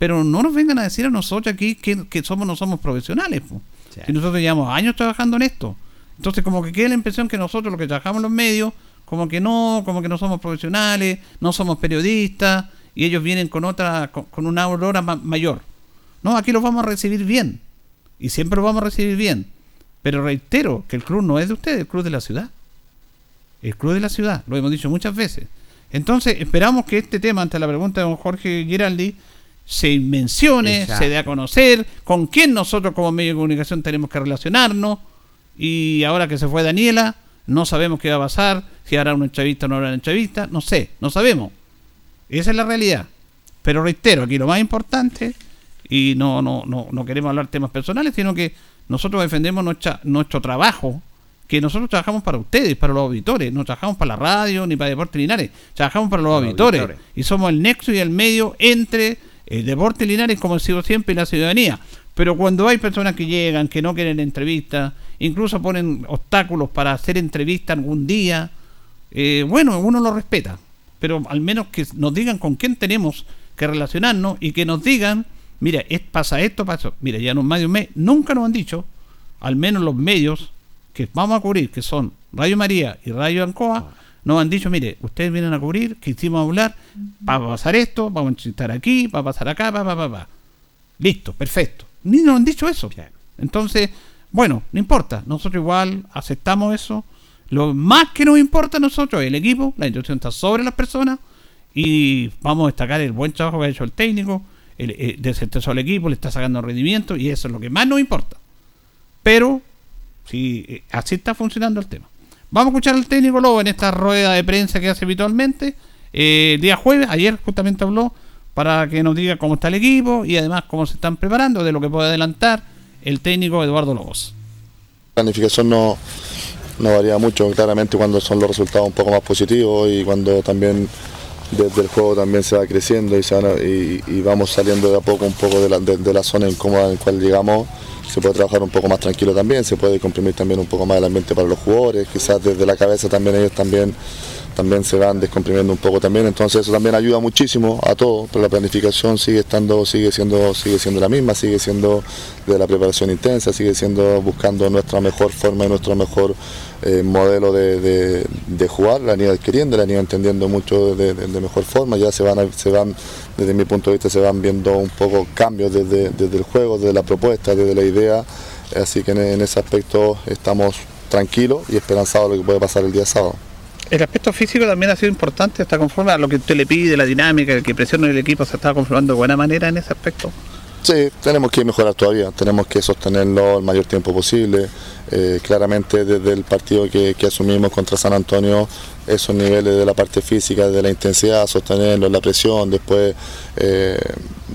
Pero no nos vengan a decir a nosotros aquí que, que somos no somos profesionales. po. Si nosotros llevamos años trabajando en esto. Entonces como que queda la impresión que nosotros los que trabajamos en los medios, como que no, como que no somos profesionales, no somos periodistas, y ellos vienen con otra, con, con una aurora ma- mayor. No, aquí los vamos a recibir bien. Y siempre los vamos a recibir bien. Pero reitero que el club no es de ustedes, el club de la ciudad. El club de la ciudad, lo hemos dicho muchas veces. Entonces, esperamos que este tema, ante la pregunta de don Jorge Giraldi, se mencione, Exacto. se dé a conocer, con quién nosotros como medio de comunicación tenemos que relacionarnos. Y ahora que se fue Daniela, no sabemos qué va a pasar, si hará una entrevista o no hará una entrevista, no sé, no sabemos. Esa es la realidad. Pero reitero, aquí lo más importante, y no, no, no, no queremos hablar temas personales, sino que nosotros defendemos nuestra, nuestro trabajo, que nosotros trabajamos para ustedes, para los auditores, no trabajamos para la radio ni para Deportes Linares, trabajamos para los Para los auditores, auditores. y somos el nexo y el medio entre el Deportes Linares, como sido siempre, la ciudadanía. Pero cuando hay personas que llegan, que no quieren entrevistas, incluso ponen obstáculos para hacer entrevista algún día, eh, bueno, uno lo respeta. pero al menos que nos digan con quién tenemos que relacionarnos y que nos digan, mira, es, pasa esto, pasa eso. Mira, ya en un medio mes, nunca nos han dicho, al menos los medios que vamos a cubrir, que son Radio María y Radio Ancoa, nos han dicho, mire, ustedes vienen a cubrir, que hicimos hablar, va a pasar esto, vamos a estar aquí, va a pasar acá, va, va, va, va. Listo, perfecto. Ni nos han dicho eso. Entonces, bueno, no importa, nosotros igual aceptamos eso. Lo más que nos importa a nosotros es el equipo, la instrucción está sobre las personas y vamos a destacar el buen trabajo que ha hecho el técnico, el, el desestresó al equipo, le está sacando rendimiento y eso es lo que más nos importa. Pero, si eh, así está funcionando el tema. Vamos a escuchar al técnico Lobo en esta rueda de prensa que hace habitualmente. Eh, día jueves, ayer justamente habló para que nos diga cómo está el equipo y además cómo se están preparando, de lo que puede adelantar el técnico Eduardo Lobos. La planificación no, varía mucho, claramente cuando son los resultados un poco más positivos y cuando también desde el juego también se va creciendo y, se van a- y vamos saliendo de a poco un poco de la, de- de la zona incómoda en la cual llegamos, se puede trabajar un poco más tranquilo también, se puede comprimir también un poco más el ambiente para los jugadores, quizás desde la cabeza también ellos también también se van descomprimiendo un poco también, entonces eso también ayuda muchísimo a todo, pero la planificación sigue estando, sigue siendo, sigue siendo la misma, sigue siendo de la preparación intensa, sigue siendo buscando nuestra mejor forma y nuestro mejor eh, modelo de, de- jugar, la han ido adquiriendo, la han ido entendiendo mucho de, de- mejor forma, ya se van, se van, desde mi punto de vista, se van viendo un poco cambios desde, desde el juego, desde la propuesta, desde la idea, así que en, en ese aspecto estamos tranquilos y esperanzados de lo que puede pasar el día sábado. El aspecto físico también ha sido importante, está conforme a lo que usted le pide, la dinámica, el que presiona el equipo, se está conformando de buena manera en ese aspecto. Sí, tenemos que mejorar todavía, tenemos que sostenerlo el mayor tiempo posible. Eh, claramente desde el partido que, que asumimos contra San Antonio, esos niveles de la parte física, de la intensidad, sostenerlo, la presión, después eh,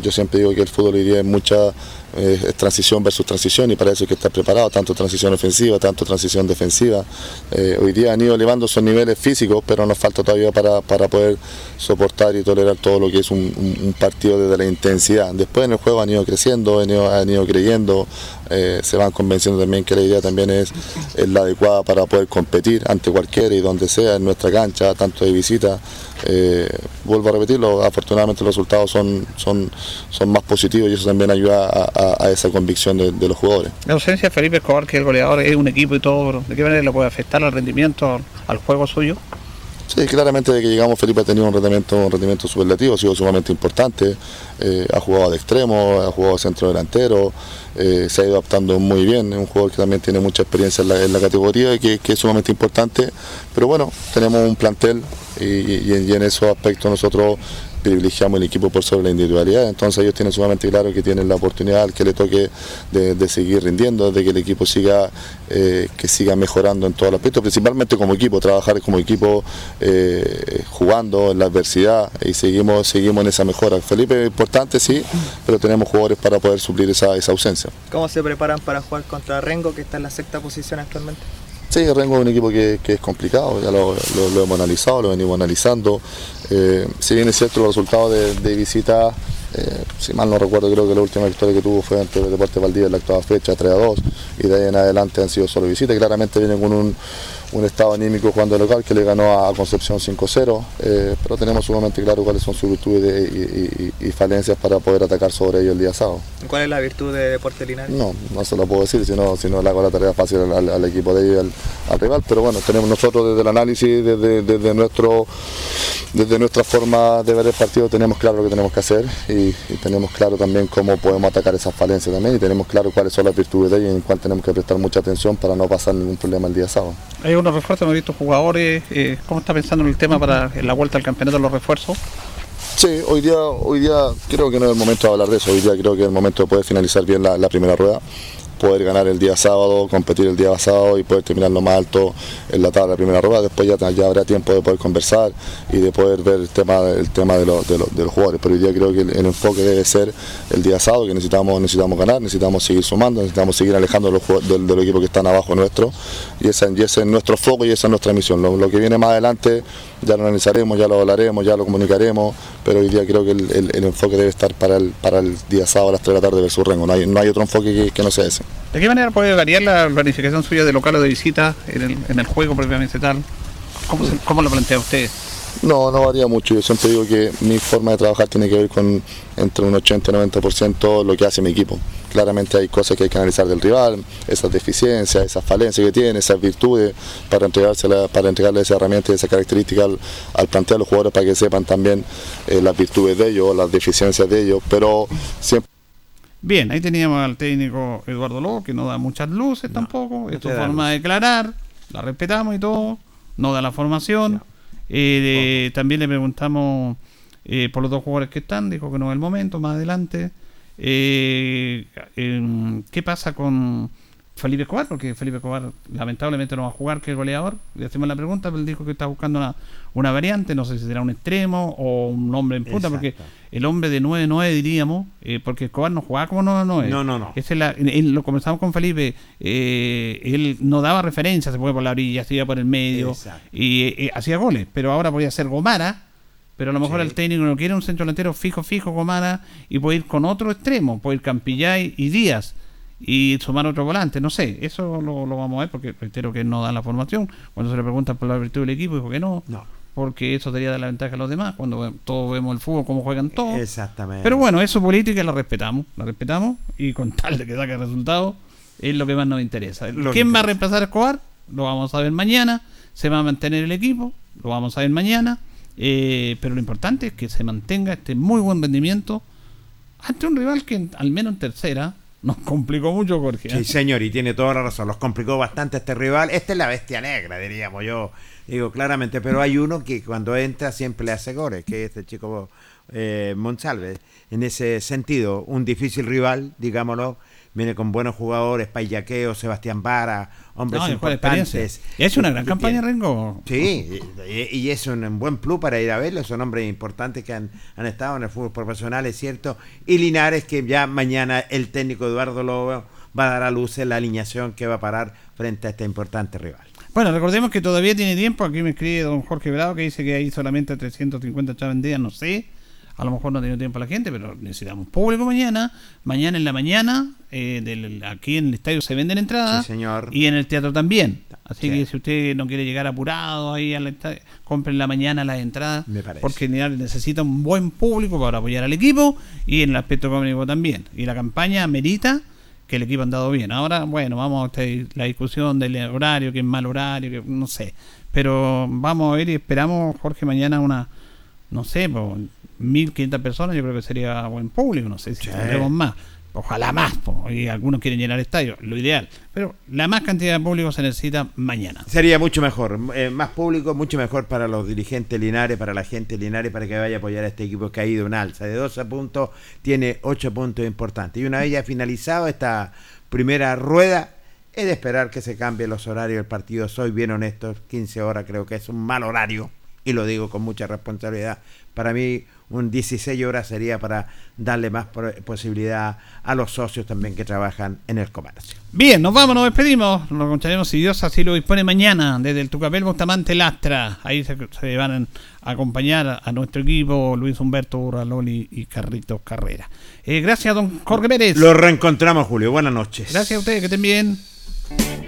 yo siempre digo que el fútbol hoy día es mucha es transición versus transición y para eso hay que estar preparado, tanto transición ofensiva, tanto transición defensiva. Eh, hoy día han ido elevando esos niveles físicos, pero nos falta todavía para, para poder soportar y tolerar todo lo que es un, partido desde la intensidad. Después en el juego han ido creciendo, han ido, han ido creyendo, eh, se van convenciendo también que la idea también es, es la adecuada para poder competir ante cualquiera y donde sea, en nuestra cancha, tanto de visita. Eh, vuelvo a repetirlo, afortunadamente los resultados son, son, son más positivos y eso también ayuda a, a- a esa convicción de, de los jugadores. La ausencia de Felipe Escobar, que es el goleador, es un equipo y todo, ¿de qué manera le puede afectar al rendimiento, al, al juego suyo? Sí, claramente desde que llegamos Felipe ha tenido un rendimiento, un rendimiento superlativo, ha sido sumamente importante, eh, ha jugado de extremo, ha jugado de centro delantero, eh, se ha ido adaptando muy bien, es un jugador que también tiene mucha experiencia en la, categoría y que, es sumamente importante, pero bueno, tenemos un plantel y en esos aspectos nosotros privilegiamos el equipo por sobre la individualidad, entonces ellos tienen sumamente claro que tienen la oportunidad al que le toque de, seguir rindiendo, de que el equipo siga eh, que siga mejorando en todo el aspecto, principalmente como equipo, trabajar como equipo eh, jugando en la adversidad y seguimos, seguimos en esa mejora. Felipe es importante, sí, pero tenemos jugadores para poder suplir esa, esa ausencia. ¿Cómo se preparan para jugar contra Rengo, que está en la sexta posición actualmente? Sí, Rengo es un equipo que, que es complicado, ya lo, lo- lo hemos analizado, lo venimos analizando. Eh, si bien es cierto los resultados de, de visita, eh, si mal no recuerdo, creo que la última victoria que tuvo fue ante el Deporte Valdivia en la octava fecha, 3 a 2, y de ahí en adelante han sido solo visitas. Claramente vienen con un, un estado anímico jugando de local que le ganó a Concepción 5-0, eh, pero tenemos sumamente claro cuáles son sus virtudes y, y- y- y falencias para poder atacar sobre ellos el día sábado. ¿Cuál es la virtud de Deporte Linares? No, no se lo puedo decir, si no, si no le hago la tarea fácil al, al- al equipo de ellos y al, al rival, pero bueno, tenemos nosotros desde el análisis, desde, desde nuestro desde nuestra forma de ver el partido tenemos claro lo que tenemos que hacer y, y tenemos claro también cómo podemos atacar esas falencias también y tenemos claro cuáles son las virtudes de ellos y en cuál tenemos que prestar mucha atención para no pasar ningún problema el día sábado. Hay unos refuerzos, hemos visto jugadores, eh, ¿cómo está pensando en el tema para la vuelta al campeonato los refuerzos? Sí, hoy día, hoy día creo que no es el momento de hablar de eso, hoy día creo que es el momento de poder finalizar bien la, la primera rueda, poder ganar el día sábado, competir el día sábado y poder terminar lo más alto en la tabla de primera rueda, después ya, ya habrá tiempo de poder conversar y de poder ver el tema, el tema de, los, de, los, de los jugadores, pero hoy día creo que el, enfoque debe ser el día sábado, que necesitamos, necesitamos ganar, necesitamos seguir sumando, necesitamos seguir alejando a los, jugad- del, del equipo que están abajo nuestro. Y ese, y ese es nuestro foco y esa es nuestra misión. Lo que viene más adelante ya lo analizaremos, ya lo hablaremos, ya lo comunicaremos, pero hoy día creo que el, el- el enfoque debe estar para el, para el día sábado a las 3 de la tarde versus Rengo, no hay, no hay otro enfoque que, que no sea ese. ¿De qué manera puede variar la planificación suya de local o de visita en el, en el juego propiamente tal? ¿Cómo, se- cómo lo plantea usted? No, no varía mucho. Yo siempre digo que mi forma de trabajar tiene que ver con entre un 80 y 90% lo que hace mi equipo. Claramente hay cosas que hay que analizar del rival, esas deficiencias, esas falencias que tiene, esas virtudes, para, entregársela, para entregarle esa herramienta y esa característica al, al plantear a los jugadores para que sepan también eh, las virtudes de ellos, las deficiencias de ellos. Pero siempre Bien, ahí teníamos al técnico Eduardo Lobo, que no da muchas luces tampoco, es su forma de declarar, la respetamos y todo, no da la formación. Eh, de- también le preguntamos eh, por los dos jugadores que están, dijo que no es el momento, más adelante. Eh, em, ¿Qué pasa con Felipe Escobar? Porque Felipe Escobar lamentablemente no va a jugar, que goleador. Le hacemos la pregunta, pero él dijo que está buscando una, una variante, no sé si será un extremo o un hombre en punta, porque el hombre de 9-9 diríamos, eh, porque Escobar no jugaba como 9-9. No, no, no. Esa es la- él- lo comenzamos con Felipe, eh, él no daba referencia, se fue por la orilla, se iba por el medio Exacto. y eh, hacía goles, pero ahora podía ser Gomara, pero a lo mejor Sí. el técnico no quiere un centro delantero fijo, fijo, Gomara, y puede ir con otro extremo, puede ir Campillay y Díaz y sumar otro volante, no sé, eso lo, lo vamos a ver porque reitero que no da la formación. Cuando se le pregunta por la virtud del equipo, dijo que no, porque eso sería dar la ventaja a los demás, cuando todos vemos el fútbol, cómo juegan todos. Exactamente. Pero bueno, eso política la respetamos, la respetamos y con tal de que saque resultados es lo que más nos interesa. Lo ¿Quién va a reemplazar a Escobar? Lo vamos a ver mañana. Se va a mantener el equipo, lo vamos a ver mañana. Eh, pero lo importante es que se mantenga este muy buen rendimiento ante un rival que al menos en tercera nos complicó mucho, Jorge. ¿eh? Sí, señor, y tiene toda la razón. Los complicó bastante este rival. Este es la bestia negra, diríamos yo. Digo claramente, pero hay uno que cuando entra siempre le hace goles, que es este chico eh, Monsalve. En ese sentido, un difícil rival, digámoslo. Viene con buenos jugadores, Payaqueo, Sebastián Vara, hombres No, importantes. hecho una gran campaña, Rengo. Sí, y, y es un buen plus para ir a verlo. Son hombres importantes que han, han estado en el fútbol profesional, es cierto. Y Linares, que ya mañana el técnico Eduardo Lobo va a dar a luz la alineación que va a parar frente a este importante rival. Bueno, recordemos que todavía tiene tiempo. Aquí me escribe don Jorge Bravo que dice que hay solamente 350 chaves vendidas. No sé. A lo mejor no ha tenido tiempo la gente, pero necesitamos público mañana. Mañana en la mañana, eh, del- aquí en el estadio se venden entradas. Sí, señor. Y en el teatro también. Así Sí. que si usted no quiere llegar apurado ahí al estadio, compre en la mañana las entradas. Me parece. Porque necesita un buen público para apoyar al equipo y en el aspecto económico también. Y la campaña amerita que el equipo ha andado bien. Ahora, bueno, vamos a la discusión del horario, que es mal horario, que no sé. Pero vamos a ver y esperamos, Jorge, mañana una, no sé, por 1.500 personas, yo creo que sería buen público, no sé si tendremos más. Ojalá más, po, y algunos quieren llenar estadio, lo ideal. Pero la más cantidad de público se necesita mañana. Sería mucho mejor, eh, más público, mucho mejor para los dirigentes Linares, para la gente Linares, para que vaya a apoyar a este equipo que ha ido en alza. De 12 puntos, tiene 8 puntos importantes. Y una vez ya finalizado esta primera rueda, es de esperar que se cambien los horarios del partido. Soy bien honesto, 15 horas creo que es un mal horario, y lo digo con mucha responsabilidad. Para mí, un 16 horas sería para darle más posibilidad a los socios también que trabajan en el comercio. Bien, nos vamos, nos despedimos. Nos encontraremos si Dios así lo dispone mañana desde el Tucapel Bustamante Lastra. Ahí se, se van a acompañar a nuestro equipo Luis Humberto Uraloli y Carritos Carrera. Eh, gracias, don Jorge Pérez. Lo reencontramos, Julio. Buenas noches. Gracias a ustedes, que estén bien.